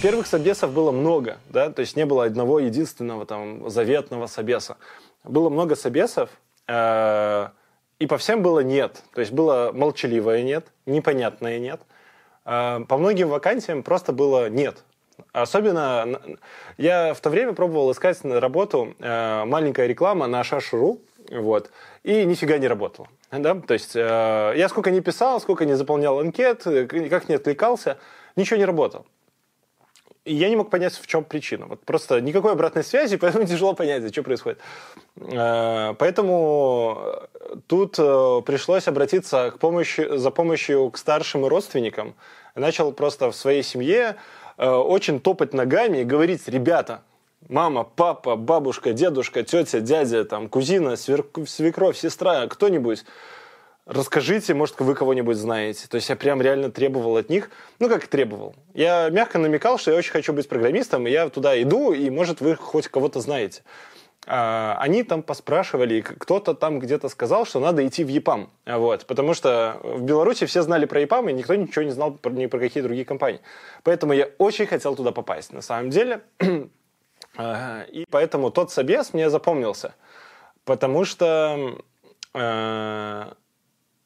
Первых собесов было много, да, то есть не было одного единственного там заветного собеса. Было много собесов, э, и по всем было нет. То есть было молчаливое нет, непонятное нет. Э, по многим вакансиям просто было нет. Особенно я в то время пробовал искать на работу э, маленькая реклама на Шашуру, вот, и нифига не работала. Да? То есть э, я сколько не писал, сколько не заполнял анкет, как не отвлекался, ничего не работал. И я не мог понять, в чем причина. Вот просто никакой обратной связи, поэтому тяжело понять, что происходит. Э, поэтому тут э, пришлось обратиться к помощи, за помощью к старшим родственникам. начал просто в своей семье э, очень топать ногами и говорить, ребята, мама, папа, бабушка, дедушка, тетя, дядя, там, кузина, свекровь, сестра, кто-нибудь, расскажите, может, вы кого-нибудь знаете. То есть я прям реально требовал от них, ну как требовал. Я мягко намекал, что я очень хочу быть программистом, и я туда иду, и, может, вы хоть кого-то знаете. А, они там поспрашивали, кто-то там где-то сказал, что надо идти в ЕПАМ. Вот, потому что в Беларуси все знали про ЕПАМ, и никто ничего не знал про, ни про какие другие компании. Поэтому я очень хотел туда попасть. На самом деле, И поэтому тот собес мне запомнился. Потому что э,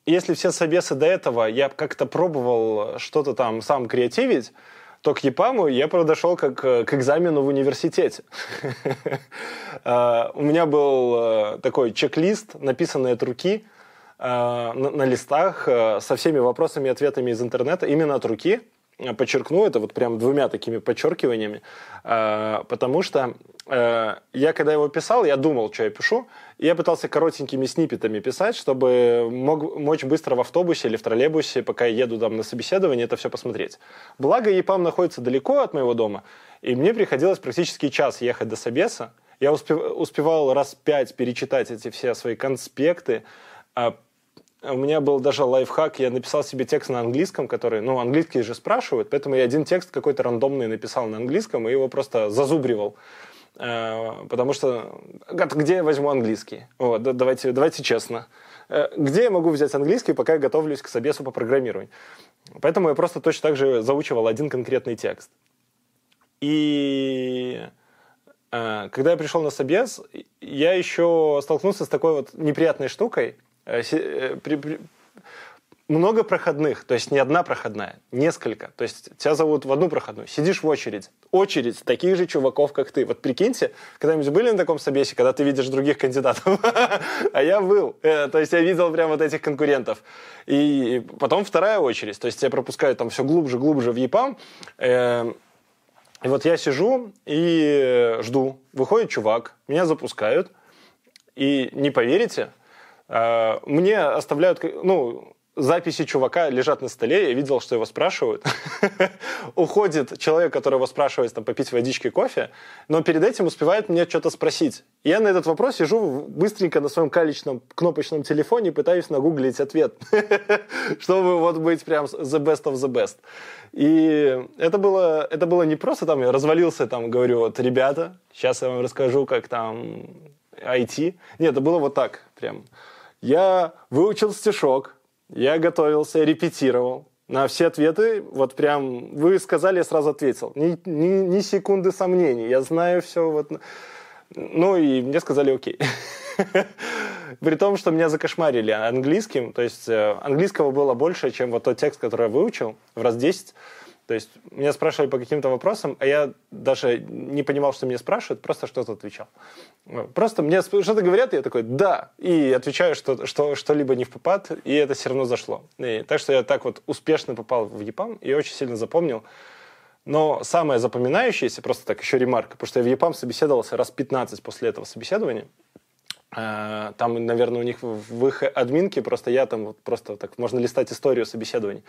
если все собесы до этого я как-то пробовал что-то там сам креативить, то к ЕПАМу я подошел как к экзамену в университете. Э, у меня был э, такой чек-лист, написанный от руки, э, на листах со всеми вопросами и ответами из интернета, именно от руки подчеркну это вот прям двумя такими подчеркиваниями, э, потому что э, я, когда его писал, я думал, что я пишу, и я пытался коротенькими сниппетами писать, чтобы мог, мочь быстро в автобусе или в троллейбусе, пока я еду там на собеседование, это все посмотреть. Благо, ЕПАМ находится далеко от моего дома, и мне приходилось практически час ехать до собеса. Я успев, успевал раз пять перечитать эти все свои конспекты, а у меня был даже лайфхак, я написал себе текст на английском, который, ну, английские же спрашивают, поэтому я один текст какой-то рандомный написал на английском и его просто зазубривал. э, потому что где я возьму английский? Вот, давайте, давайте честно. Э, где я могу взять английский, пока я готовлюсь к собесу по программированию? Поэтому я просто точно так же заучивал один конкретный текст. И э, когда я пришел на собес, я еще столкнулся с такой вот неприятной штукой. Э, много проходных, то есть не одна проходная, несколько. То есть тебя зовут в одну проходную, сидишь в очередь. Очередь таких же чуваков, как ты. Вот прикиньте, когда-нибудь были на таком собесе, когда ты видишь других кандидатов? А я был. Э, то есть я видел прям вот этих конкурентов. И потом вторая очередь. То есть тебя пропускают там все глубже, глубже в ЕПАМ. Эм, и вот я сижу и жду. Выходит чувак, меня запускают. И не поверите, э, мне оставляют, ну, записи чувака лежат на столе, я видел, что его спрашивают. Уходит человек, который его спрашивает там, попить водички, кофе, но перед этим успевает мне что-то спросить. я на этот вопрос сижу быстренько на своем калечном кнопочном телефоне и пытаюсь нагуглить ответ, чтобы вот быть прям the best of the best. И это было, это было не просто там, я развалился, там, говорю, вот, ребята, сейчас я вам расскажу, как там IT. Нет, это было вот так прям. Я выучил стишок, я готовился, репетировал. На все ответы, вот прям, вы сказали, я сразу ответил. Ни, ни, ни секунды сомнений. Я знаю все. Вот. Ну и мне сказали окей. При том, что меня закошмарили английским. То есть э, английского было больше, чем вот тот текст, который я выучил, в раз 10. То есть меня спрашивали по каким-то вопросам, а я даже не понимал, что меня спрашивают, просто что-то отвечал. Просто мне что-то говорят, и я такой «да», и отвечаю что, что, что-либо не в попад, и это все равно зашло. И, так что я так вот успешно попал в ЕПАМ и очень сильно запомнил. Но самое запоминающееся, просто так еще ремарка, потому что я в ЕПАМ собеседовался раз 15 после этого собеседования, э, там, наверное, у них в их админке просто я там вот просто так можно листать историю собеседований.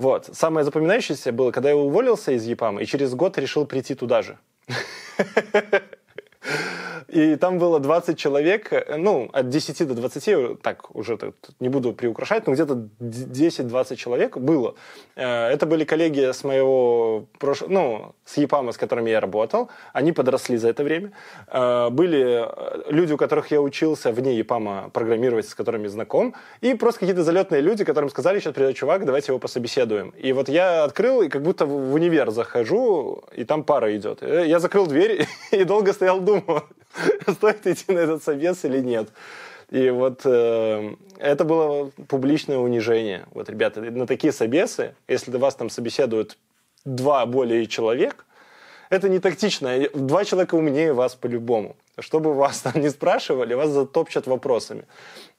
Вот. Самое запоминающееся было, когда я уволился из ЕПАМа и через год решил прийти туда же. И там было 20 человек, ну, от 10 до 20, так, уже так, не буду приукрашать, но где-то 10-20 человек было. Э, это были коллеги с моего прошлого, ну, с ЕПАМа, с которыми я работал. Они подросли за это время. Э, были люди, у которых я учился вне ЕПАМа программировать, с которыми знаком. И просто какие-то залетные люди, которым сказали, сейчас придет чувак, давайте его пособеседуем. И вот я открыл, и как будто в универ захожу, и там пара идет. Э, я закрыл дверь и долго стоял, думал, стоит идти на этот собес или нет. И вот э, это было публичное унижение. Вот, ребята, на такие собесы, если вас там собеседуют два более человек, это не тактично. Два человека умнее вас по-любому. Чтобы вас там не спрашивали, вас затопчат вопросами.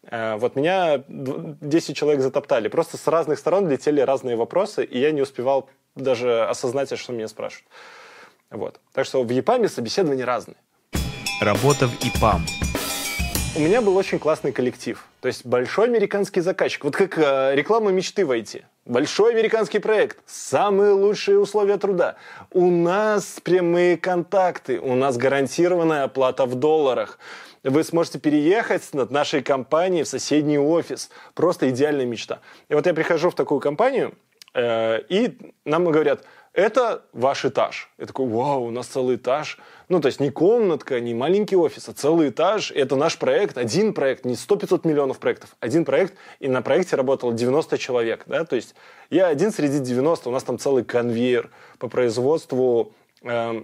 Э, вот меня 10 человек затоптали. Просто с разных сторон летели разные вопросы, и я не успевал даже осознать, что меня спрашивают. Вот. Так что в ЕПАМе собеседования разные. Работа в ИПАМ. У меня был очень классный коллектив. То есть большой американский заказчик. Вот как э, реклама мечты войти. Большой американский проект. Самые лучшие условия труда. У нас прямые контакты. У нас гарантированная оплата в долларах. Вы сможете переехать над нашей компанией в соседний офис. Просто идеальная мечта. И вот я прихожу в такую компанию, э, и нам говорят – это ваш этаж. Я такой, вау, у нас целый этаж. Ну, то есть не комнатка, не маленький офис, а целый этаж. Это наш проект, один проект, не 100-500 миллионов проектов. Один проект, и на проекте работало 90 человек. Да? То есть я один среди 90, у нас там целый конвейер по производству э,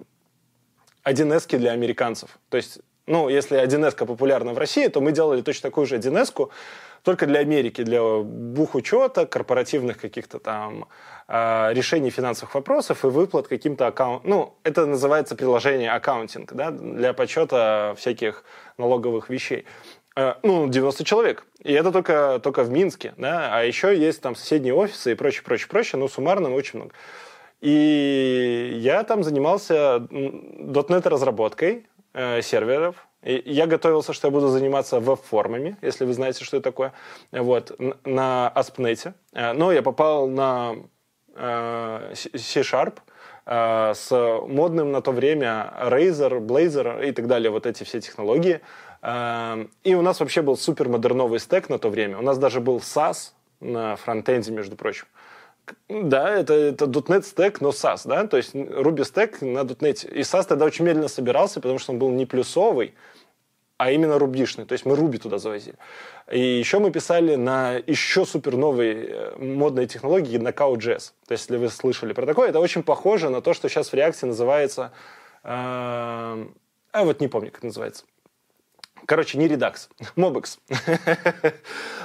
1С для американцев. То есть, ну, если 1С популярна в России, то мы делали точно такую же 1С, только для Америки, для бухучета, корпоративных каких-то там э, решений финансовых вопросов и выплат каким-то аккаунт. Ну, это называется приложение аккаунтинг, да, для подсчета всяких налоговых вещей. Э, ну, 90 человек. И это только, только в Минске, да, а еще есть там соседние офисы и прочее, прочее, прочее, но суммарно очень много. И я там занимался .NET разработкой э, серверов, я готовился, что я буду заниматься веб-формами, если вы знаете, что это такое, вот, на ASP.NET. Э, но я попал на э, C-Sharp с модным на то время Razer, Blazor и так далее, вот эти все технологии. И у нас вообще был супер модерновый стек на то время. У нас даже был SAS на фронтенде, между прочим. Да, это, это .NET стек, но SAS, да, то есть Ruby стек на .NET. И SAS тогда очень медленно собирался, потому что он был не плюсовый, а именно рубишный. То есть мы Ruby туда завозили. И еще мы писали на еще супер новой э, модной технологии на Cow.js. То есть, если вы слышали про такое, это очень похоже на то, что сейчас в React называется... Э, а вот не помню, как называется. Короче, не Redux, MobX.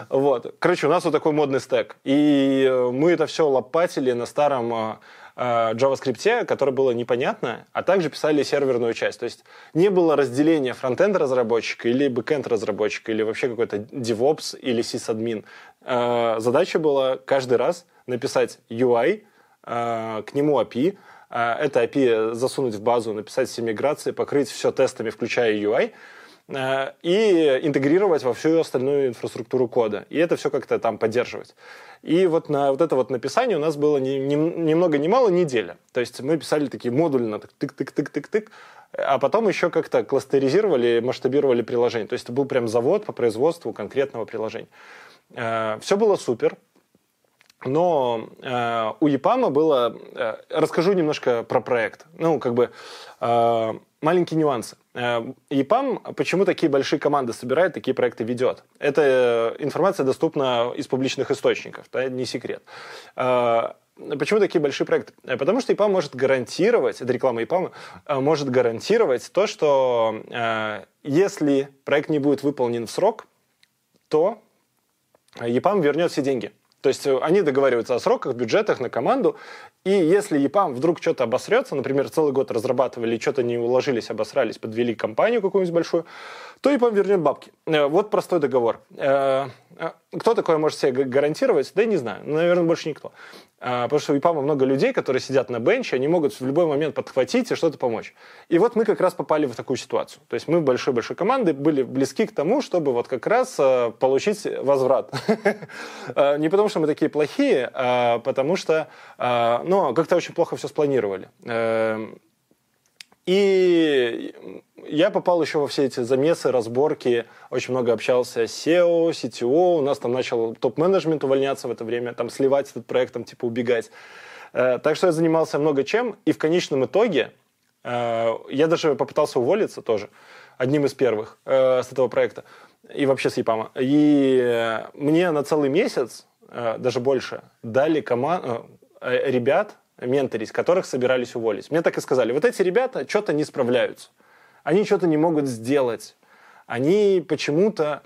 вот. Короче, у нас вот такой модный стек. И э, мы это все лопатили на старом э, э, JavaScript, который было непонятно, а также писали серверную часть. То есть не было разделения frontend разработчика или backend разработчика, или вообще какой-то DevOps или sysadmin. Задача была каждый раз написать UI, к нему API, это API засунуть в базу, написать все миграции, покрыть все тестами, включая UI, и интегрировать во всю остальную инфраструктуру кода. И это все как-то там поддерживать. И вот на вот это вот написание у нас было ни, ни, ни много ни мало неделя. То есть мы писали такие модульно, тык-тык-тык-тык-тык, а потом еще как-то кластеризировали, масштабировали приложение. То есть это был прям завод по производству конкретного приложения. Э, все было супер. Но э, у EPAM было... Э, расскажу немножко про проект. Ну, как бы э, маленькие нюансы. Э, EPAM почему такие большие команды собирает, такие проекты ведет? Эта информация доступна из публичных источников, да, не секрет. Э, почему такие большие проекты? Э, потому что EPAM может гарантировать, это реклама EPAM, может гарантировать то, что если проект не будет выполнен в срок, то EPAM вернет все деньги. То есть э, они договариваются о сроках, бюджетах на команду, и если ЕПАМ вдруг что-то обосрется, например, целый год разрабатывали, что-то не уложились, обосрались, подвели компанию какую-нибудь большую, то ЕПАМ вернет бабки. Э, вот простой договор. Э, кто такое может себе гарантировать? Да я не знаю. Наверное, больше никто. А, потому что у ИПАМа много людей, которые сидят на бенче, они могут в любой момент подхватить и что-то помочь. И вот мы как раз попали в такую ситуацию. То есть мы большой-большой командой были близки к тому, чтобы вот как раз а, получить возврат. А, не потому что мы такие плохие, а потому что ну, как-то очень плохо все спланировали. И я попал еще во все эти замесы, разборки, очень много общался с SEO, CTO, у нас там начал топ-менеджмент увольняться в это время, там сливать этот проект, там типа убегать. Э, так что я занимался много чем, и в конечном итоге э, я даже попытался уволиться тоже, одним из первых э, с этого проекта, и вообще с ЕПАМа. И мне на целый месяц, даже больше, дали команд... ребят, менторить, которых собирались уволить. Мне так и сказали, вот эти ребята что-то не справляются, они что-то не могут сделать, они почему-то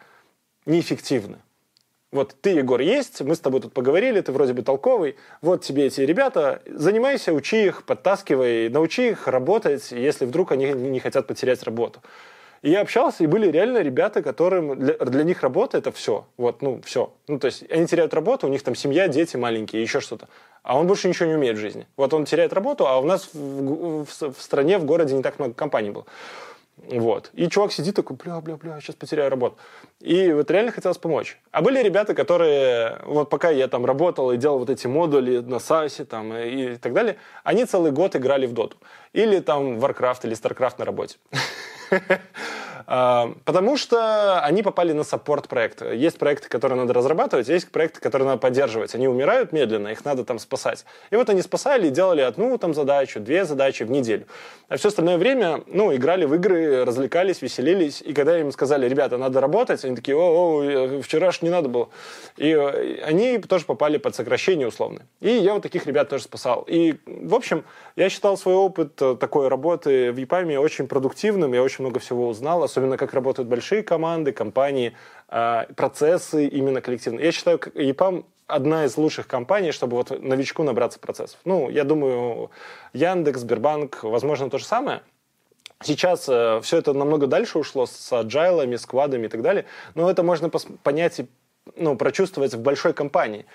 неэффективны. Вот ты, Егор, есть, мы с тобой тут поговорили, ты вроде бы толковый, вот тебе эти ребята, занимайся, учи их, подтаскивай, научи их работать, если вдруг они не хотят потерять работу. И я общался, и были реально ребята, которым для, для них работа это все. Вот, ну, все. Ну, то есть они теряют работу, у них там семья, дети маленькие, еще что-то. А он больше ничего не умеет в жизни. Вот он теряет работу, а у нас в, в, в стране, в городе не так много компаний было. Вот. И чувак сидит такой, бля, бля, бля, сейчас потеряю работу. И вот реально хотелось помочь. А были ребята, которые, вот пока я там работал и делал вот эти модули на САСе там и, так далее, они целый год играли в доту. Или там Warcraft или StarCraft на работе. А, потому что они попали на саппорт проект. Есть проекты, которые надо разрабатывать, есть проекты, которые надо поддерживать. Они умирают медленно, их надо там спасать. И вот они спасали и делали одну там задачу, две задачи в неделю. А все остальное время, ну, играли в игры, развлекались, веселились. И когда им сказали, ребята, надо работать, они такие, о, о вчера ж не надо было. И они тоже попали под сокращение условно. И я вот таких ребят тоже спасал. И, в общем, я считал свой опыт э, такой работы в ЕПАМе очень продуктивным, я очень много всего узнал, особенно как работают большие команды, компании, а, процессы именно коллективные. Я считаю, ЕПАМ одна из лучших компаний, чтобы вот новичку набраться процессов. Ну, я думаю, Яндекс, Сбербанк, возможно, то же самое. Сейчас э, все это намного дальше ушло с аджайлами, сквадами и так далее, но это можно понять и ну, прочувствовать в большой компании.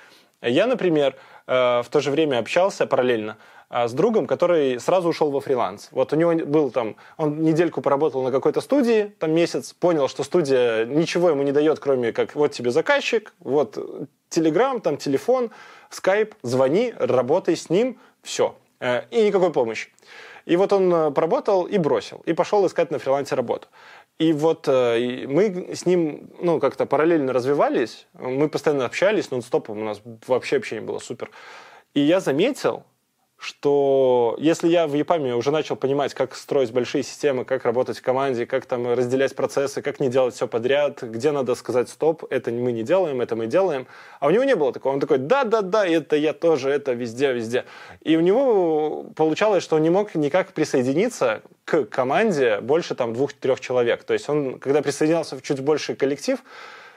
Я, например, э, в то же время общался параллельно с другом, который сразу ушел во фриланс. Вот у него был там, он недельку поработал на какой-то студии, там месяц, понял, что студия ничего ему не дает, кроме как вот тебе заказчик, вот телеграм, там телефон, скайп, звони, работай с ним, все. Э, и никакой помощи. И вот он э, поработал и бросил, и пошел искать на фрилансе работу. И вот э, мы с ним, ну, как-то параллельно развивались, мы постоянно общались, нон-стопом у нас вообще общение было супер. И я заметил, что если я в ЕПАМе уже начал понимать, как строить большие системы, как работать в команде, как там разделять процессы, как не делать все подряд, где надо сказать стоп, это мы не делаем, это мы делаем. А у него не было такого. Он такой, да-да-да, это я тоже, это везде, везде. И у него получалось, что он не мог никак присоединиться к команде больше там двух-трех человек. То есть он, когда присоединялся в чуть больший коллектив,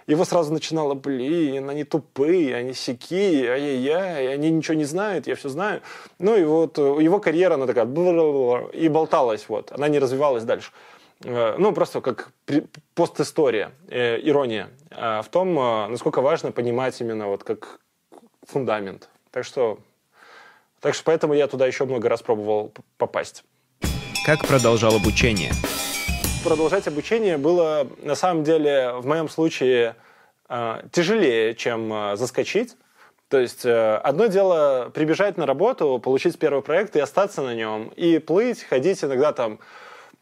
его сразу начинало, блин, они тупые, они сякие, ай-яй-яй, они ничего не знают, я все знаю. Ну и вот э, его карьера, она такая, и болталась, вот, она не развивалась дальше. Э, ну, просто как постистория, э, ирония в том, насколько важно понимать именно вот как фундамент. Так что, так что поэтому я туда еще много раз пробовал попасть. Как продолжал обучение? Продолжать обучение было на самом деле в моем случае э, тяжелее, чем э, заскочить. То есть э, одно дело прибежать на работу, получить первый проект и остаться на нем, и плыть, ходить иногда там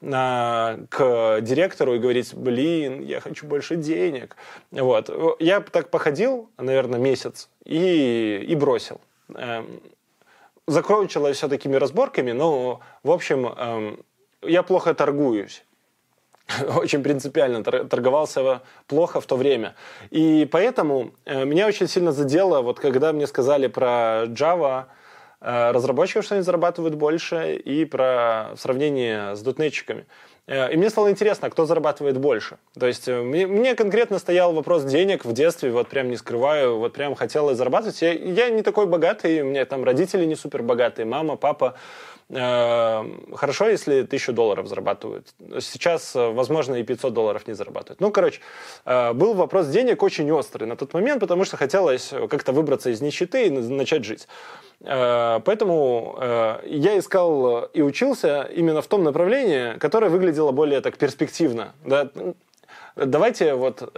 к директору и говорить, блин, я хочу больше денег. Вот. Я так походил, наверное, месяц и, и бросил. Эм, закончилось все такими разборками, но, в общем, эм, я плохо торгуюсь. очень принципиально торговался плохо в то время. И поэтому э, меня очень сильно задело, вот когда мне сказали про Java, э, разработчиков, что они зарабатывают больше, и про сравнение с дотнетчиками. Э, и мне стало интересно, кто зарабатывает больше. То есть мне, мне конкретно стоял вопрос денег в детстве, вот прям не скрываю, вот прям хотелось зарабатывать. Я, я не такой богатый, у меня там родители не супер богатые, мама, папа. Эм, хорошо, если тысячу долларов зарабатывают. Сейчас, э, возможно, и 500 долларов не зарабатывают. Ну, короче, э, был вопрос денег очень острый на тот момент, потому что хотелось как-то выбраться из нищеты и начать жить. Э, поэтому я искал и учился именно в том направлении, которое выглядело более так перспективно. Да? Давайте вот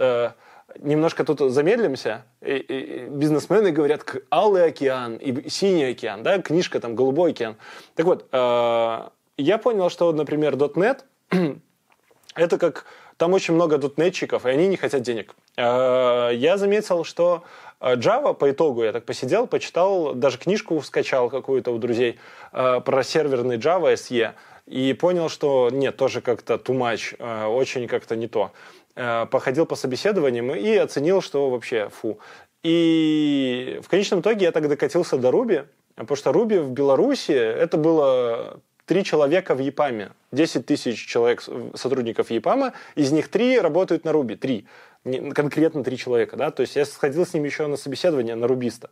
немножко тут замедлимся. И, и, бизнесмены говорят «Алый океан» и «Синий океан», да, книжка там «Голубой океан». Так вот, э, я понял, что, например, .NET — это как... Там очень много дотнетчиков, и они не хотят денег. Э, я заметил, что Java по итогу, я так посидел, почитал, даже книжку скачал какую-то у друзей э, про серверный Java SE, и понял, что нет, тоже как-то too much, э, очень как-то не то. Э, походил по собеседованиям и оценил, что вообще фу. И в конечном итоге я так докатился до Руби, потому что Руби в Беларуси это было три человека в ЕПАМе, 10 тысяч человек сотрудников ЕПАМа, из них три работают на Руби, три, конкретно три человека, да, то есть я сходил с ними еще на собеседование на рубиста.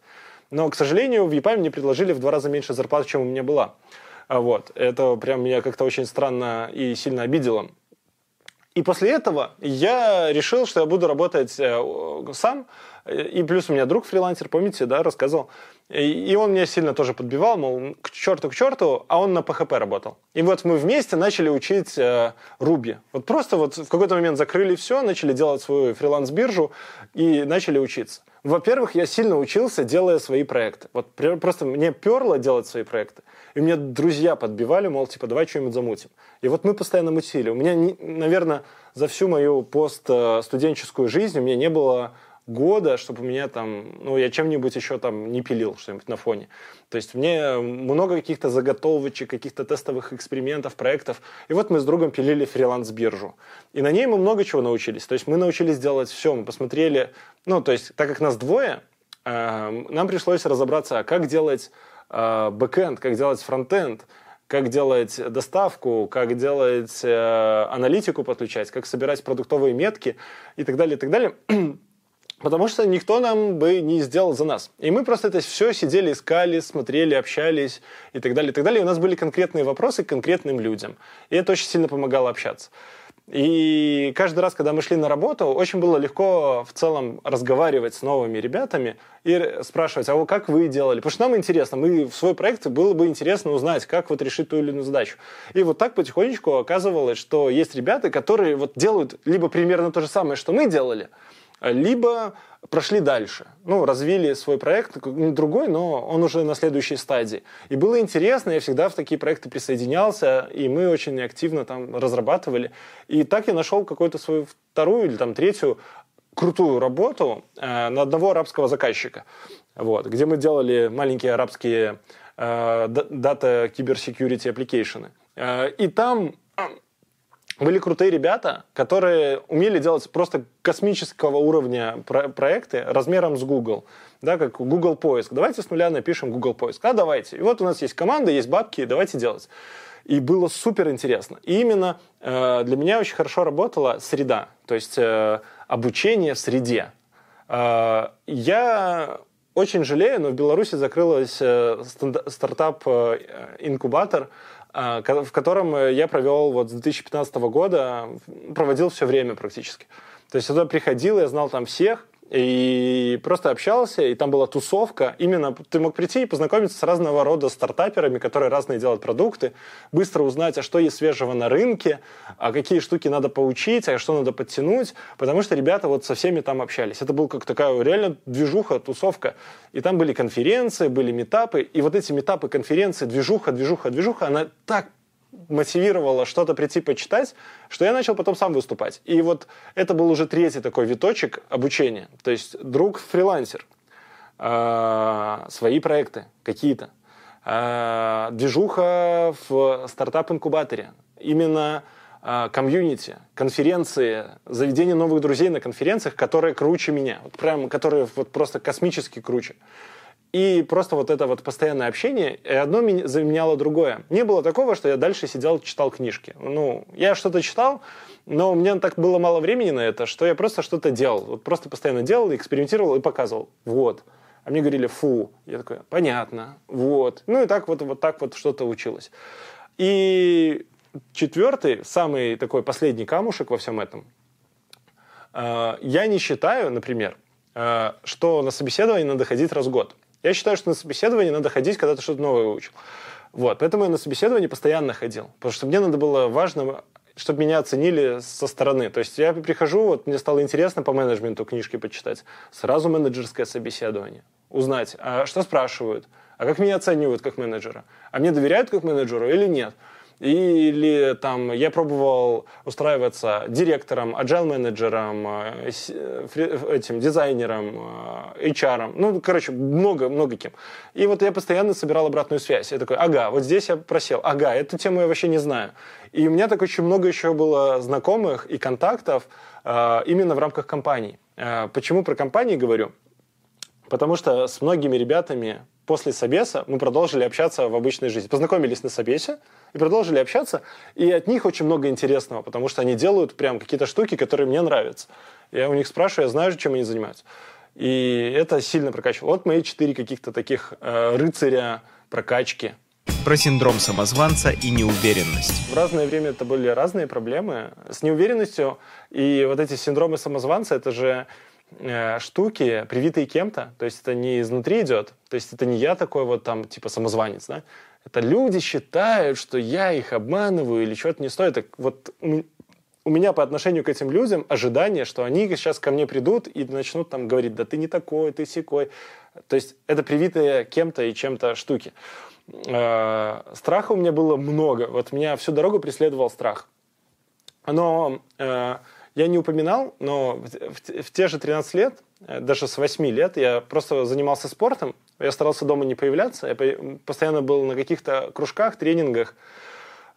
Но, к сожалению, в ЕПАМе мне предложили в два раза меньше зарплаты, чем у меня была. Вот. Это прям меня как-то очень странно и сильно обидело. И после этого я решил, что я буду работать э, сам. И плюс у меня друг фрилансер, помните, да, рассказывал. И он меня сильно тоже подбивал, мол, к черту, к черту, а он на PHP работал. И вот мы вместе начали учить э, Ruby. Вот просто вот в какой-то момент закрыли все, начали делать свою фриланс-биржу и начали учиться. Во-первых, я сильно учился, делая свои проекты. Вот просто мне перло делать свои проекты. И мне друзья подбивали, мол, типа, давай что-нибудь замутим. И вот мы постоянно мутили. У меня, наверное, за всю мою постстуденческую жизнь у меня не было года, чтобы у меня там, ну, я чем-нибудь еще там не пилил что-нибудь на фоне. То есть мне много каких-то заготовочек, каких-то тестовых экспериментов, проектов. И вот мы с другом пилили фриланс-биржу. И на ней мы много чего научились. То есть мы научились делать все, мы посмотрели, ну, то есть так как нас двое, э, нам пришлось разобраться, как делать э, бэкэнд, как делать фронтенд, как делать доставку, как делать э, аналитику подключать, как собирать продуктовые метки и так далее, и так далее. Потому что никто нам бы не сделал за нас. И мы просто это все сидели, искали, смотрели, общались и так далее, и так далее. И у нас были конкретные вопросы к конкретным людям. И это очень сильно помогало общаться. И каждый раз, когда мы шли на работу, очень было легко в целом разговаривать с новыми ребятами и спрашивать, а вы как вы делали? Потому что нам интересно, мы в свой проект было бы интересно узнать, как вот решить ту или иную задачу. И вот так потихонечку оказывалось, что есть ребята, которые вот делают либо примерно то же самое, что мы делали, либо прошли дальше, ну, развили свой проект, не другой, но он уже на следующей стадии. И было интересно, я всегда в такие проекты присоединялся, и мы очень активно там разрабатывали. И так я нашел какую-то свою вторую или там третью крутую работу э, на одного арабского заказчика, вот, где мы делали маленькие арабские э, дата киберсекьюрити application. Э, и там были крутые ребята, которые умели делать просто космического уровня про- проекты размером с Google, да, как Google поиск. Давайте с нуля напишем Google поиск. А давайте. И вот у нас есть команда, есть бабки, давайте делать. И было супер интересно. И именно э, для меня очень хорошо работала среда, то есть э, обучение в среде. Э, я очень жалею, но в Беларуси закрылась э, стартап-инкубатор, э, в котором я провел вот с 2015 года, проводил все время практически. То есть я туда приходил, я знал там всех, и просто общался, и там была тусовка. Именно ты мог прийти и познакомиться с разного рода стартаперами, которые разные делают продукты, быстро узнать, а что есть свежего на рынке, а какие штуки надо поучить, а что надо подтянуть, потому что ребята вот со всеми там общались. Это был как такая реально движуха, тусовка. И там были конференции, были метапы, и вот эти метапы, конференции, движуха, движуха, движуха, она так мотивировало что-то прийти почитать, что я начал потом сам выступать. И вот это был уже третий такой виточек обучения. То есть друг фрилансер, э, свои проекты какие-то, э, движуха в стартап-инкубаторе, именно э, комьюнити, конференции, заведение новых друзей на конференциях, которые круче меня, вот прям, которые вот просто космически круче. И просто вот это вот постоянное общение, одно заменяло другое. Не было такого, что я дальше сидел, читал книжки. Ну, я что-то читал, но у меня так было мало времени на это, что я просто что-то делал. Вот просто постоянно делал, экспериментировал и показывал. Вот. А мне говорили, фу. Я такой, понятно, вот. Ну и так вот, вот так вот что-то училось. И четвертый, самый такой последний камушек во всем этом. Э, я не считаю, например, э, что на собеседование надо ходить раз в год. Я считаю, что на собеседование надо ходить, когда ты что-то новое выучил. Вот, поэтому я на собеседование постоянно ходил, потому что мне надо было важно, чтобы меня оценили со стороны. То есть я прихожу, вот мне стало интересно по менеджменту книжки почитать, сразу менеджерское собеседование, узнать, а что спрашивают, а как меня оценивают как менеджера, а мне доверяют как менеджеру или нет. Или там я пробовал устраиваться директором, agile менеджером, э, э, этим дизайнером, э, HR. Ну, короче, много, много кем. И вот я постоянно собирал обратную связь. Я такой, ага, вот здесь я просел, ага, эту тему я вообще не знаю. И у меня так очень много еще было знакомых и контактов именно в рамках компаний. Почему про компании говорю? Потому что с многими ребятами после собеса мы продолжили общаться в обычной жизни. Познакомились на собесе и продолжили общаться, и от них очень много интересного, потому что они делают прям какие-то штуки, которые мне нравятся. Я у них спрашиваю, я знаю, чем они занимаются. И это сильно прокачивало. Вот мои четыре каких-то таких э, рыцаря прокачки. Про синдром самозванца и неуверенность. В разное время это были разные проблемы. С неуверенностью и вот эти синдромы самозванца, это же Э, штуки, привитые кем-то, то есть это не изнутри идет, то есть это не я такой вот там типа самозванец, да? это люди считают, что я их обманываю или что-то не стоит. Так вот у меня по отношению к этим людям ожидание, что они сейчас ко мне придут и начнут там говорить, да ты не такой, ты секой. То есть это привитые кем-то и чем-то штуки. Э, страха у меня было много. Вот меня всю дорогу преследовал страх. Но э, я не упоминал, но в, в, в те же 13 лет, э, даже с 8 лет, я просто занимался спортом. Я старался дома не появляться. Я постоянно был на каких-то кружках, тренингах.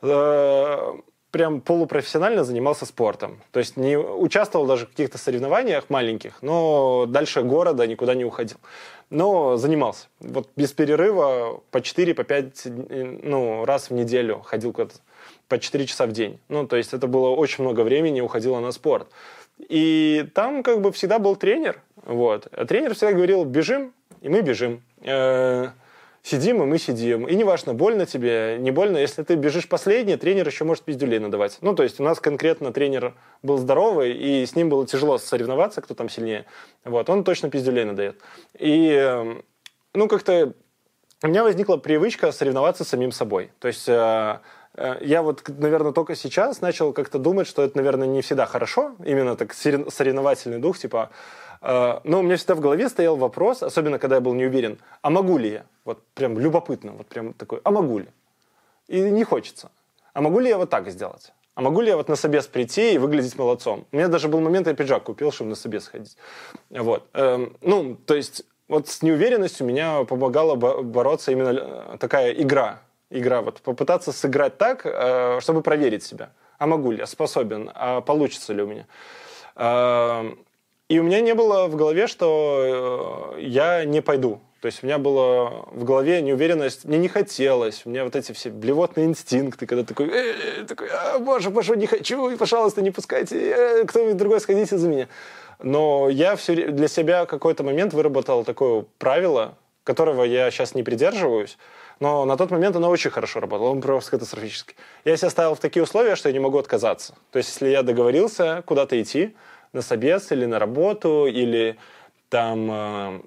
Э, прям полупрофессионально занимался спортом. То есть не участвовал даже в каких-то соревнованиях маленьких, но дальше города никуда не уходил. Но занимался. Вот без перерыва по 4, по 5 ну, раз в неделю ходил куда-то по 4 часа в день. Ну, то есть это было очень много времени, уходило на спорт. И там как бы всегда был тренер. Вот. А тренер всегда говорил, бежим, и мы бежим. Э-э- сидим, и мы сидим. И неважно, больно тебе, не больно. Если ты бежишь последний, тренер еще может пиздюлей надавать. Ну, то есть у нас конкретно тренер был здоровый, и с ним было тяжело соревноваться, кто там сильнее. Вот, он точно пиздюлей надает. И, ну, как-то у меня возникла привычка соревноваться с самим собой. То есть э, Э, я вот, наверное, только сейчас начал как-то думать, что это, наверное, не всегда хорошо, именно так соревновательный дух, типа... Э, но у меня всегда в голове стоял вопрос, особенно когда я был не уверен, а могу ли я? Вот прям любопытно, вот прям такой, а могу ли? И не хочется. А могу ли я вот так сделать? А могу ли я вот на собес прийти и выглядеть молодцом? У меня даже был момент, я пиджак купил, чтобы на собес ходить. Вот. Эм, ну, то есть вот с неуверенностью меня помогала бороться именно э, такая игра. Игра, вот попытаться сыграть так, э, чтобы проверить себя. А могу ли я, способен, а получится ли у меня. Эм, и у меня не было в голове, что э, я не пойду. То есть у меня была в голове неуверенность, мне не хотелось, у меня вот эти все блевотные инстинкты, когда такой, э, такой а, боже, боже, не хочу, и, пожалуйста, не пускайте, э, кто-нибудь другой сходите за меня. Но я все для себя какой-то момент выработал такое правило, которого я сейчас не придерживаюсь, но на тот момент оно очень хорошо работало, он просто катастрофически. Я себя ставил в такие условия, что я не могу отказаться. То есть, если я договорился куда-то идти, на собес или на работу, или там э,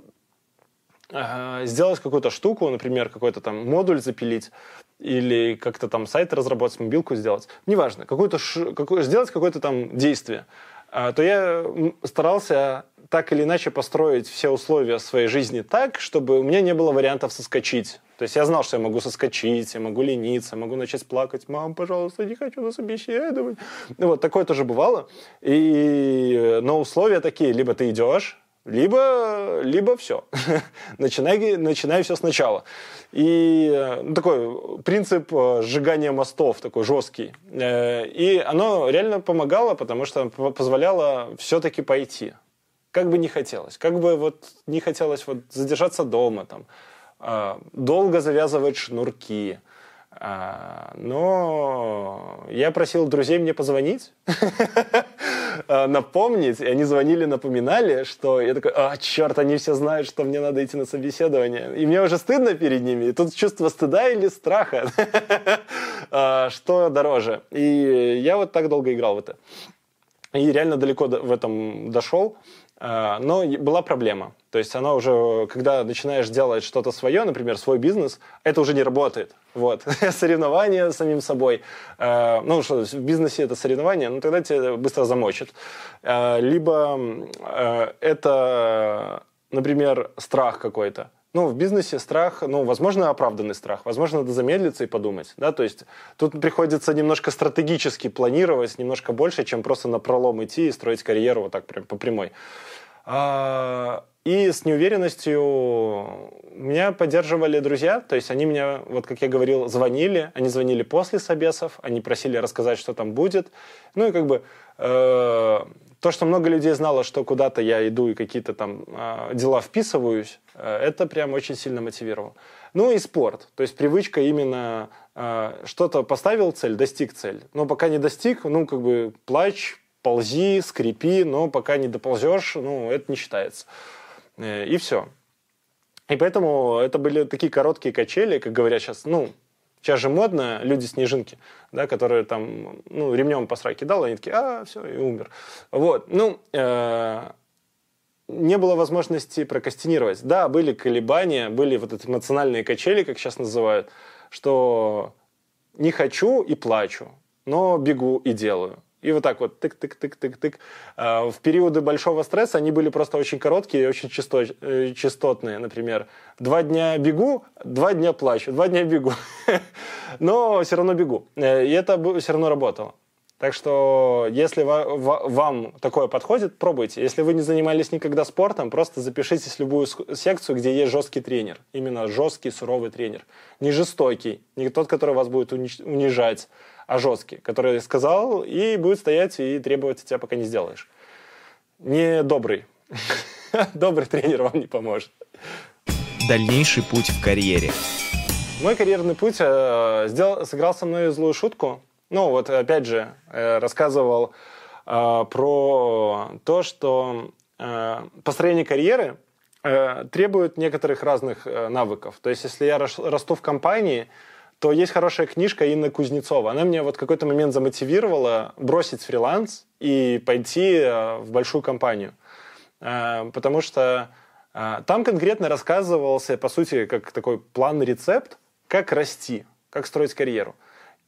э, сделать какую-то штуку, например, какой-то там модуль запилить, или как-то там сайт разработать, мобилку сделать, неважно, какую-то какую... сделать какое-то там действие, то я старался так или иначе построить все условия своей жизни так, чтобы у меня не было вариантов соскочить. То есть я знал, что я могу соскочить, я могу лениться, могу начать плакать. Мам, пожалуйста, не хочу на собеседование. Ну, вот такое тоже бывало. И, но условия такие, либо ты идешь, либо, либо все. начинай, начинай все сначала. И ну, такой принцип э, сжигания мостов, такой жесткий. Э, и оно реально помогало, потому что позволяло все-таки пойти как бы не хотелось, как бы вот не хотелось вот задержаться дома, там, э, долго завязывать шнурки. Э, но я просил друзей мне позвонить, а, напомнить, и они звонили, напоминали, что я такой, а, черт, они все знают, что мне надо идти на собеседование. И мне уже стыдно перед ними. И тут чувство стыда или страха, что дороже. И я вот так долго играл в это. И реально далеко в этом дошел. А, но была проблема. То есть она уже, когда начинаешь делать что-то свое, например, свой бизнес, это уже не работает. Вот. Соревнования с самим собой. А, ну, что в бизнесе это соревнование, ну, тогда тебя быстро замочат. А, либо это, например, страх какой-то. Ну, в бизнесе страх, ну, возможно, оправданный страх. Возможно, надо замедлиться и подумать. Да? То есть тут приходится немножко стратегически планировать, немножко больше, чем просто на пролом идти и строить карьеру вот так прям по прямой. А, и с неуверенностью меня поддерживали друзья, то есть они меня, вот как я говорил, звонили, они звонили после собесов, они просили рассказать, что там будет. Ну и как бы э, то, что много людей знало, что куда-то я иду и какие-то там э, дела вписываюсь, э, это прям очень сильно мотивировало. Ну и спорт, то есть привычка именно э, что-то поставил цель, достиг цель. Но пока не достиг, ну как бы плачь, ползи, скрипи, но пока не доползешь, ну это не считается. Э, и все. И поэтому это были такие короткие качели, как говорят сейчас, ну, Сейчас же модно люди-снежинки, да, которые там, ну, ремнем по сраке дал, они такие, а, все, и умер. Вот, ну, э, не было возможности прокастинировать. Да, были колебания, были вот эти эмоциональные качели, как сейчас называют, что не хочу и плачу, но бегу и делаю. И вот так вот тык-тык-тык-тык-тык. А, в периоды большого стресса они были просто очень короткие и очень э, частотные. Например, два дня бегу, два дня плачу, два дня бегу. Но все равно бегу. Э, и это все равно работало. Так что, если вам такое подходит, пробуйте. Если вы не занимались никогда спортом, просто запишитесь в любую секцию, где есть жесткий тренер. Именно жесткий, суровый тренер. Не жестокий, не тот, который вас будет унижать, а жесткий, который сказал и будет стоять и требовать от тебя, пока не сделаешь. Не добрый. Добрый тренер вам не поможет. Дальнейший путь в карьере. Мой карьерный путь э, сделал, сыграл со мной злую шутку. Ну, вот опять же, э, рассказывал э, про то, что э, построение карьеры э, требует некоторых разных э, навыков. То есть, если я расту в компании, то есть хорошая книжка Инны Кузнецова. Она меня вот в какой-то момент замотивировала бросить фриланс и пойти э, в большую компанию. Э, потому что э, там конкретно рассказывался, по сути, как такой план-рецепт, как расти, как строить карьеру.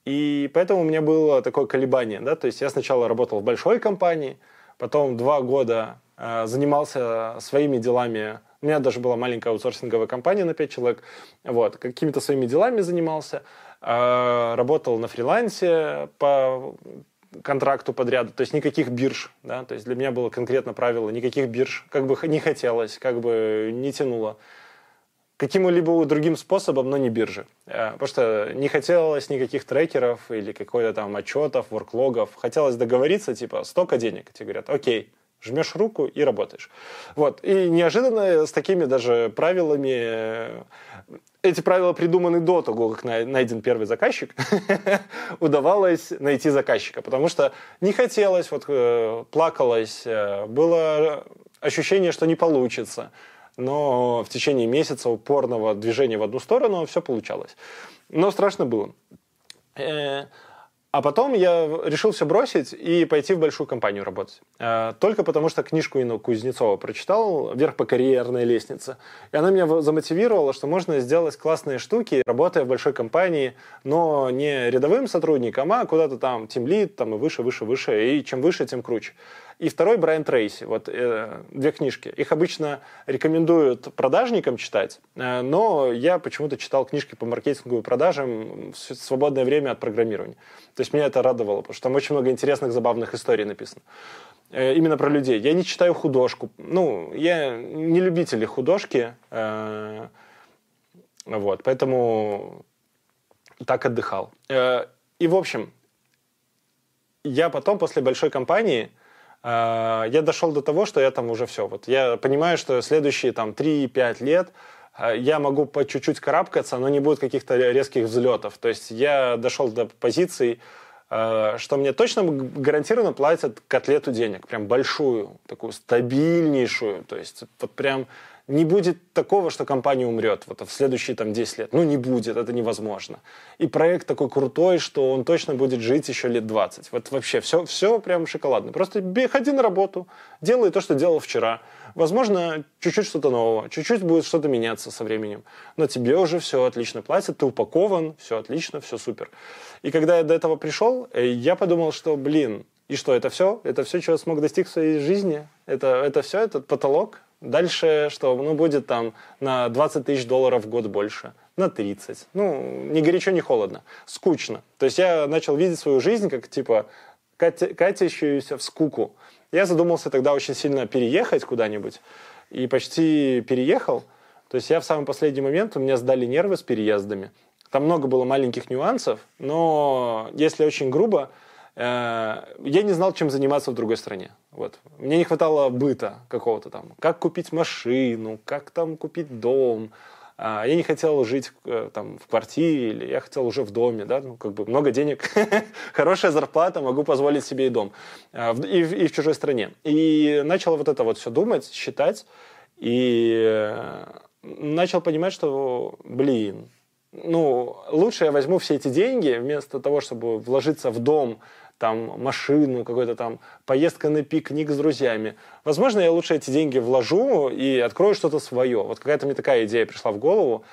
И поэтому у меня было такое колебание. Да? То есть я сначала работал в большой компании, потом два года занимался своими делами у меня даже была маленькая аутсорсинговая компания на 5 человек. Вот, какими-то своими делами занимался. А, работал на фрилансе по контракту подряда, то есть никаких бирж, да, то есть для меня было конкретно правило, никаких бирж, как бы не хотелось, как бы не тянуло каким-либо другим способом, но не биржи. Э, потому что не хотелось никаких трекеров или какой-то там отчетов, ворклогов. Хотелось договориться, типа, столько денег. Тебе говорят, окей, жмешь руку и работаешь. Вот. И неожиданно с такими даже правилами э, эти правила придуманы до того, как найден первый заказчик, удавалось найти заказчика, потому что не хотелось, вот э, плакалось, было ощущение, что не получится, но в течение месяца упорного движения в одну сторону все получалось. Но страшно было. А потом я решил все бросить и пойти в большую компанию работать. Э, только потому, что книжку Инну Кузнецова прочитал «Вверх по карьерной лестнице». И она меня замотивировала, что можно сделать классные штуки, работая в большой компании, но не рядовым сотрудником, а куда-то там тимлит, там и выше, выше, выше. И чем выше, тем круче. И второй Брайан Трейси. Вот э, две книжки. Их обычно рекомендуют продажникам читать, э, но я почему-то читал книжки по маркетингу и продажам в свободное время от программирования. То есть меня это радовало, потому что там очень много интересных, забавных историй написано. Э, именно про людей. Я не читаю художку. Ну, я не любитель художки. Э, вот, поэтому так отдыхал. Э, и, в общем, я потом, после большой компании, я дошел до того, что я там уже все. Вот я понимаю, что следующие там 3-5 лет а, я могу по чуть-чуть карабкаться, но не будет каких-то резких взлетов. То есть я дошел до позиции, а, что мне точно гарантированно платят котлету денег, прям большую, такую стабильнейшую. То есть вот прям не будет такого, что компания умрет вот, в следующие там, 10 лет. Ну, не будет, это невозможно. И проект такой крутой, что он точно будет жить еще лет 20. Вот вообще все, все прям шоколадно. Просто ходи на работу, делай то, что делал вчера. Возможно, чуть-чуть что-то нового, чуть-чуть будет что-то меняться со временем. Но тебе уже все отлично платят, ты упакован, все отлично, все супер. И когда я до этого пришел, э, я подумал, что, блин, и что, это все? Это все, чего я смог достичь в своей жизни? Это, это все, этот потолок? Дальше что? Ну, будет там на 20 тысяч долларов в год больше, на 30. Ну, ни горячо, ни холодно. Скучно. То есть я начал видеть свою жизнь как, типа, катящуюся в скуку. Я задумался тогда очень сильно переехать куда-нибудь. И почти переехал. То есть я в самый последний момент, у меня сдали нервы с переездами. Там много было маленьких нюансов, но если очень грубо, я не знал, чем заниматься в другой стране. Вот. Мне не хватало быта какого-то там. Как купить машину, как там купить дом. А, я не хотел жить э, там в квартире, или я хотел уже в доме, да, ну, как бы много денег, хорошая зарплата, могу позволить себе и дом, а, и, и в чужой стране. И начал вот это вот все думать, считать, и э, начал понимать, что, блин, ну, лучше я возьму все эти деньги, вместо того, чтобы вложиться в дом, там, машину, какой-то там поездка на пикник с друзьями. Возможно, я лучше эти деньги вложу и открою что-то свое. Вот какая-то мне такая идея пришла в голову.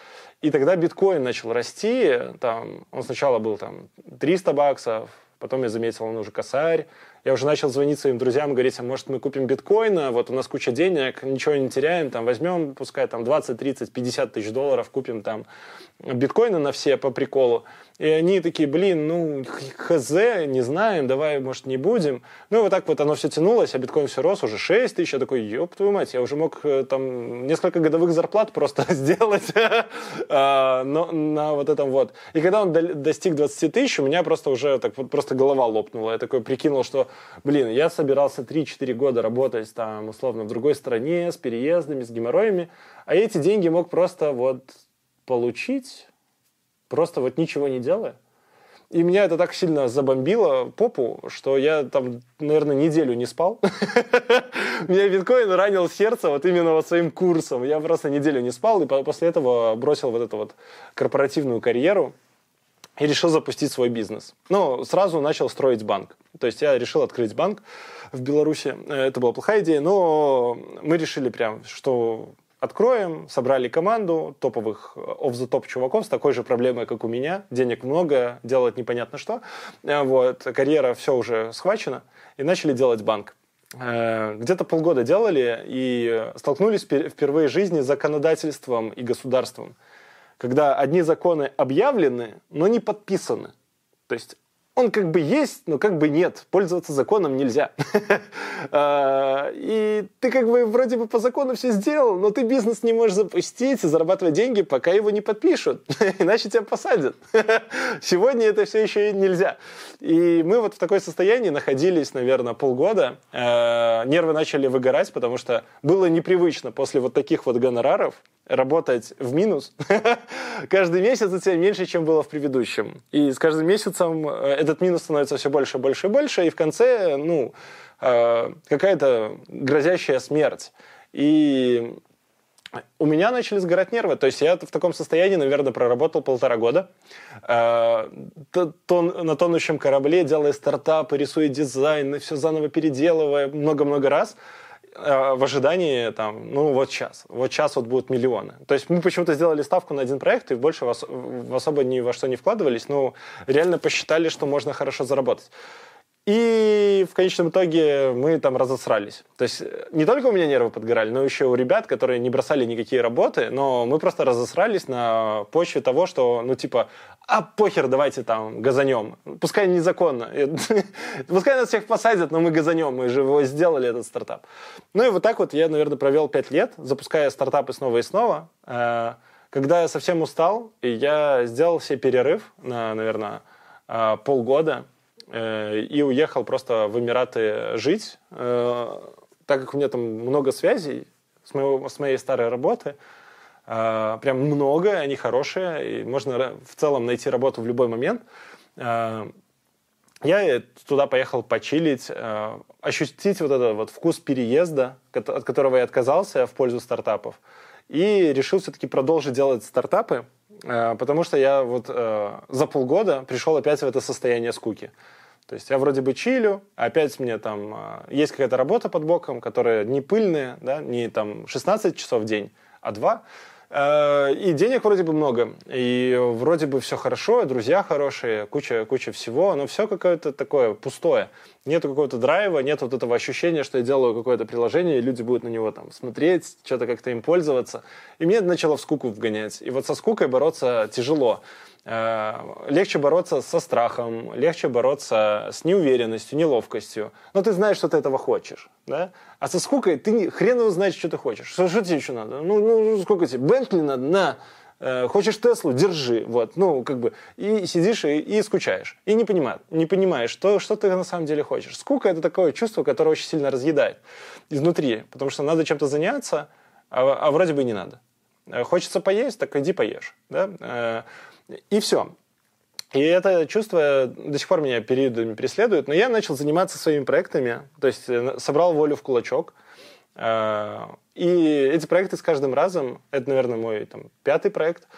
И тогда биткоин начал расти. Там, он сначала был там 300 баксов, потом я заметил, он уже косарь. Я уже начал звонить своим друзьям, говорить, а может мы купим биткоина, вот у нас куча денег, ничего не теряем, там возьмем, пускай там 20, 30, 50 тысяч долларов, купим там биткоины на все по приколу. И они такие, блин, ну, хз, не знаем, давай, может, не будем. Ну, и вот так вот оно все тянулось, а биткоин все рос, уже 6 тысяч. Я такой, ёб твою мать, я уже мог э, там несколько годовых зарплат просто сделать а, на вот этом вот. И когда он достиг 20 тысяч, у меня просто уже так вот просто голова лопнула. Я такой прикинул, что, блин, я собирался 3-4 года работать там, условно, в другой стране, с переездами, с геморроями, а эти деньги мог просто вот получить просто вот ничего не делая. И меня это так сильно забомбило попу, что я там, наверное, неделю не спал. Меня биткоин ранил сердце вот именно вот своим курсом. Я просто неделю не спал, и после этого бросил вот эту вот корпоративную карьеру и решил запустить свой бизнес. Ну, сразу начал строить банк. То есть я решил открыть банк в Беларуси. Это была плохая идея, но мы решили прям, что откроем, собрали команду топовых the top чуваков с такой же проблемой, как у меня. Денег много, делать непонятно что. Э, вот, карьера все уже схвачена. И начали делать банк. Э, где-то полгода делали и столкнулись впервые в жизни с законодательством и государством. Когда одни законы объявлены, но не подписаны. То есть он как бы есть, но как бы нет. Пользоваться законом нельзя. А, и ты как бы вроде бы по закону все сделал, но ты бизнес не можешь запустить и зарабатывать деньги, пока его не подпишут. Иначе тебя посадят. Сегодня это все еще нельзя. И мы вот в такое состоянии находились, наверное, полгода. А, нервы начали выгорать, потому что было непривычно после вот таких вот гонораров работать в минус. Каждый месяц у тебя меньше, чем было в предыдущем. И с каждым месяцем э, этот минус становится все больше, больше больше, и в конце, ну, э, какая-то грозящая смерть. И у меня начали сгорать нервы. То есть я в таком состоянии, наверное, проработал полтора года. Э, на тонущем корабле, делая стартапы, рисуя дизайн, все заново переделывая много-много раз в ожидании, там, ну, вот сейчас. Вот сейчас вот будут миллионы. То есть мы почему-то сделали ставку на один проект и больше в, ос- в особо ни во что не вкладывались, но реально посчитали, что можно хорошо заработать. И в конечном итоге мы там разосрались. То есть э, не только у меня нервы подгорали, но еще у ребят, которые не бросали никакие работы, но мы просто разосрались на почве того, что, ну, типа, а похер, давайте там газанем. Пускай незаконно. Пускай нас всех посадят, но мы газанем, мы же его сделали, этот стартап. Ну и вот так вот я, наверное, провел пять лет, запуская стартапы снова и снова. Э, когда я совсем устал, и я сделал себе перерыв на, наверное, э, полгода, и уехал просто в Эмираты жить, э, так как у меня там много связей с, моего, с моей старой работы, э, прям много, они хорошие, и можно в целом найти работу в любой момент. Я туда поехал почилить, ощутить вот этот вот вкус переезда, от которого я отказался в пользу стартапов, и решил все-таки продолжить делать стартапы, потому что я вот за полгода пришел опять в это состояние скуки. То есть я вроде бы чилю, опять мне там а, есть какая-то работа под боком, которая не пыльная, да, не там 16 часов в день, а 2. Э, и денег вроде бы много, и вроде бы все хорошо, друзья хорошие, куча, куча всего, но все какое-то такое пустое. Нет какого-то драйва, нет вот этого ощущения, что я делаю какое-то приложение, и люди будут на него там смотреть, что-то как-то им пользоваться. И мне начало в скуку вгонять. И вот со скукой бороться тяжело. Э, легче бороться со страхом, легче бороться с неуверенностью, неловкостью. Но ты знаешь, что ты этого хочешь. Да? А со скукой ты хрен его знаешь, что ты хочешь. Что, что тебе еще надо? Ну, ну сколько тебе? Бентли надо? На. Э, хочешь Теслу? Держи. Вот. Ну, как бы. И сидишь и, и скучаешь. И не понимаешь, не понимаешь, что, что ты на самом деле хочешь. Скука – это такое чувство, которое очень сильно разъедает изнутри. Потому что надо чем-то заняться, а, а вроде бы не надо. Э, хочется поесть, так иди поешь. Да? И все. И это чувство до сих пор меня периодами преследует. Но я начал заниматься своими проектами. То есть э, собрал волю в кулачок. Э, и эти проекты с каждым разом, это, наверное, мой там, пятый проект,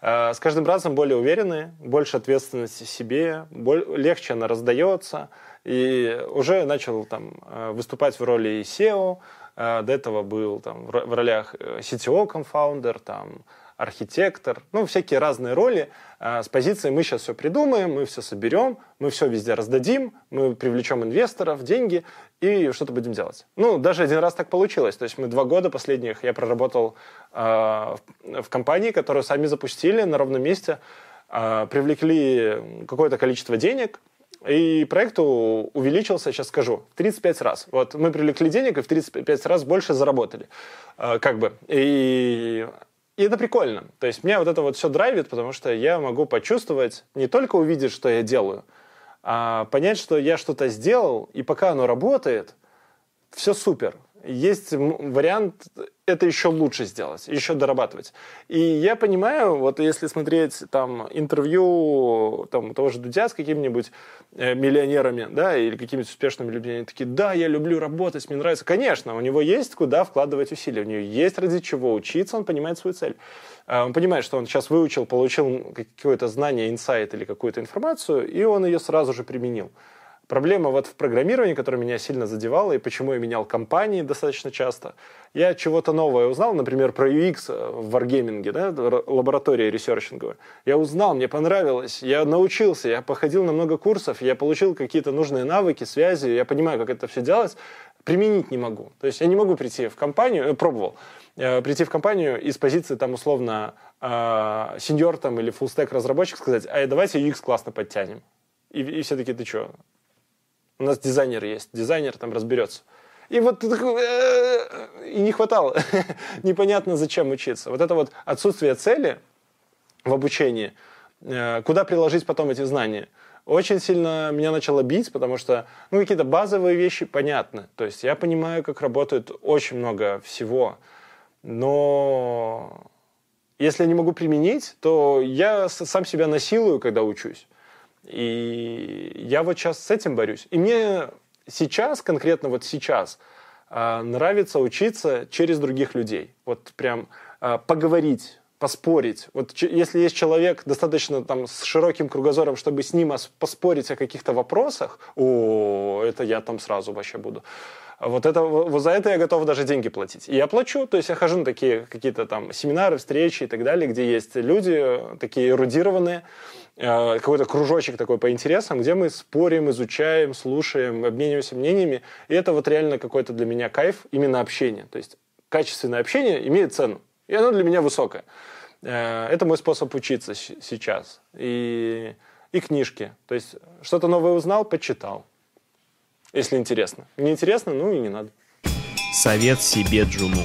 э, с каждым разом более уверенные, больше ответственности себе, легче она раздается. И уже начал там, выступать в роли SEO, до этого был там, в ролях CTO-конфаундер, там, архитектор, ну, всякие разные роли. А, с позиции мы сейчас все придумаем, мы все соберем, мы все везде раздадим, мы привлечем инвесторов, деньги и что-то будем делать. Ну, даже один раз так получилось. То есть мы два года последних я проработал э, в компании, которую сами запустили на ровном месте, э, привлекли какое-то количество денег, и проект увеличился, сейчас скажу, в 35 раз. Вот мы привлекли денег и в 35 раз больше заработали. Как бы. И и это прикольно. То есть меня вот это вот все драйвит, потому что я могу почувствовать, не только увидеть, что я делаю, а понять, что я что-то сделал, и пока оно работает, все супер есть вариант это еще лучше сделать, еще дорабатывать. И я понимаю, вот если смотреть там интервью там, того же Дудя с какими-нибудь э, миллионерами, да, или какими-то успешными людьми, они такие, да, я люблю работать, мне нравится. Конечно, у него есть куда вкладывать усилия, у него есть ради чего учиться, он понимает свою цель. А, он понимает, что он сейчас выучил, получил какое-то знание, инсайт или какую-то информацию, и он ее сразу же применил. Проблема вот в программировании, которая меня сильно задевала, и почему я менял компании достаточно часто. Я чего-то новое узнал, например, про UX в Wargaming, да, лаборатория ресерчинговая. Я узнал, мне понравилось, я научился, я походил на много курсов, я получил какие-то нужные навыки, связи, я понимаю, как это все делать, применить не могу. То есть я не могу прийти в компанию, я пробовал, э, прийти в компанию из позиции там условно э, сеньор там или фуллстек разработчик сказать, а давайте UX классно подтянем. И, и все таки ты что? У нас дизайнер есть, дизайнер там разберется. И вот ты такой, «Э, и не хватало. Непонятно, зачем учиться. Вот это вот отсутствие цели в обучении, э, куда приложить потом эти знания, очень сильно меня начало бить, потому что ну, какие-то базовые вещи понятны. То есть я понимаю, как работает очень много всего, но если я не могу применить, то я сам себя насилую, когда учусь. И я вот сейчас с этим борюсь. И мне сейчас, конкретно вот сейчас, а, нравится учиться через других людей. Вот прям а, поговорить, поспорить. Вот если есть человек достаточно там с широким кругозором, чтобы с ним поспорить о каких-то вопросах, о, это я там сразу вообще буду. Вот, это, вот за это я готов даже деньги платить. И я плачу, то есть я хожу на такие какие-то там семинары, встречи и так далее, где есть люди такие эрудированные, э, какой-то кружочек такой по интересам, где мы спорим, изучаем, слушаем, обмениваемся мнениями. И это вот реально какой-то для меня кайф именно общение. То есть качественное общение имеет цену, и оно для меня высокое. Э, это мой способ учиться сейчас. И, и книжки. То есть что-то новое узнал, почитал если интересно. Не интересно, ну и не надо. Совет себе Джуну.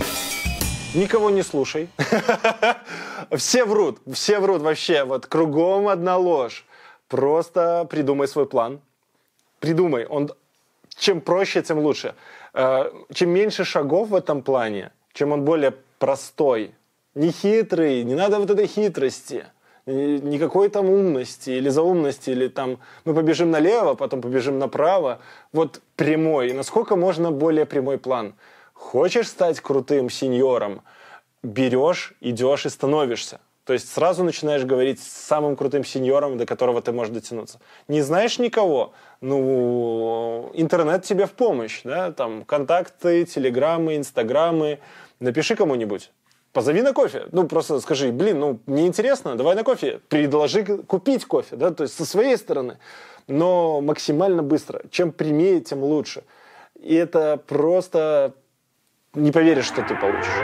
Никого не слушай. Все врут, все врут вообще. Вот кругом одна ложь. Просто придумай свой план. Придумай. Он чем проще, тем лучше. Э, чем меньше шагов в этом плане, чем он более простой, не хитрый, не надо вот этой хитрости никакой там умности или заумности, или там мы побежим налево, потом побежим направо. Вот прямой. Насколько можно более прямой план? Хочешь стать крутым сеньором? Берешь, идешь и становишься. То есть сразу начинаешь говорить с самым крутым сеньором, до которого ты можешь дотянуться. Не знаешь никого? Ну, интернет тебе в помощь, да, там контакты, телеграммы, инстаграмы. Напиши кому-нибудь позови на кофе. Ну, просто скажи, блин, ну, мне интересно, давай на кофе. Предложи купить кофе, да, то есть со своей стороны. Но максимально быстро. Чем прямее, тем лучше. И это просто не поверишь, что ты получишь.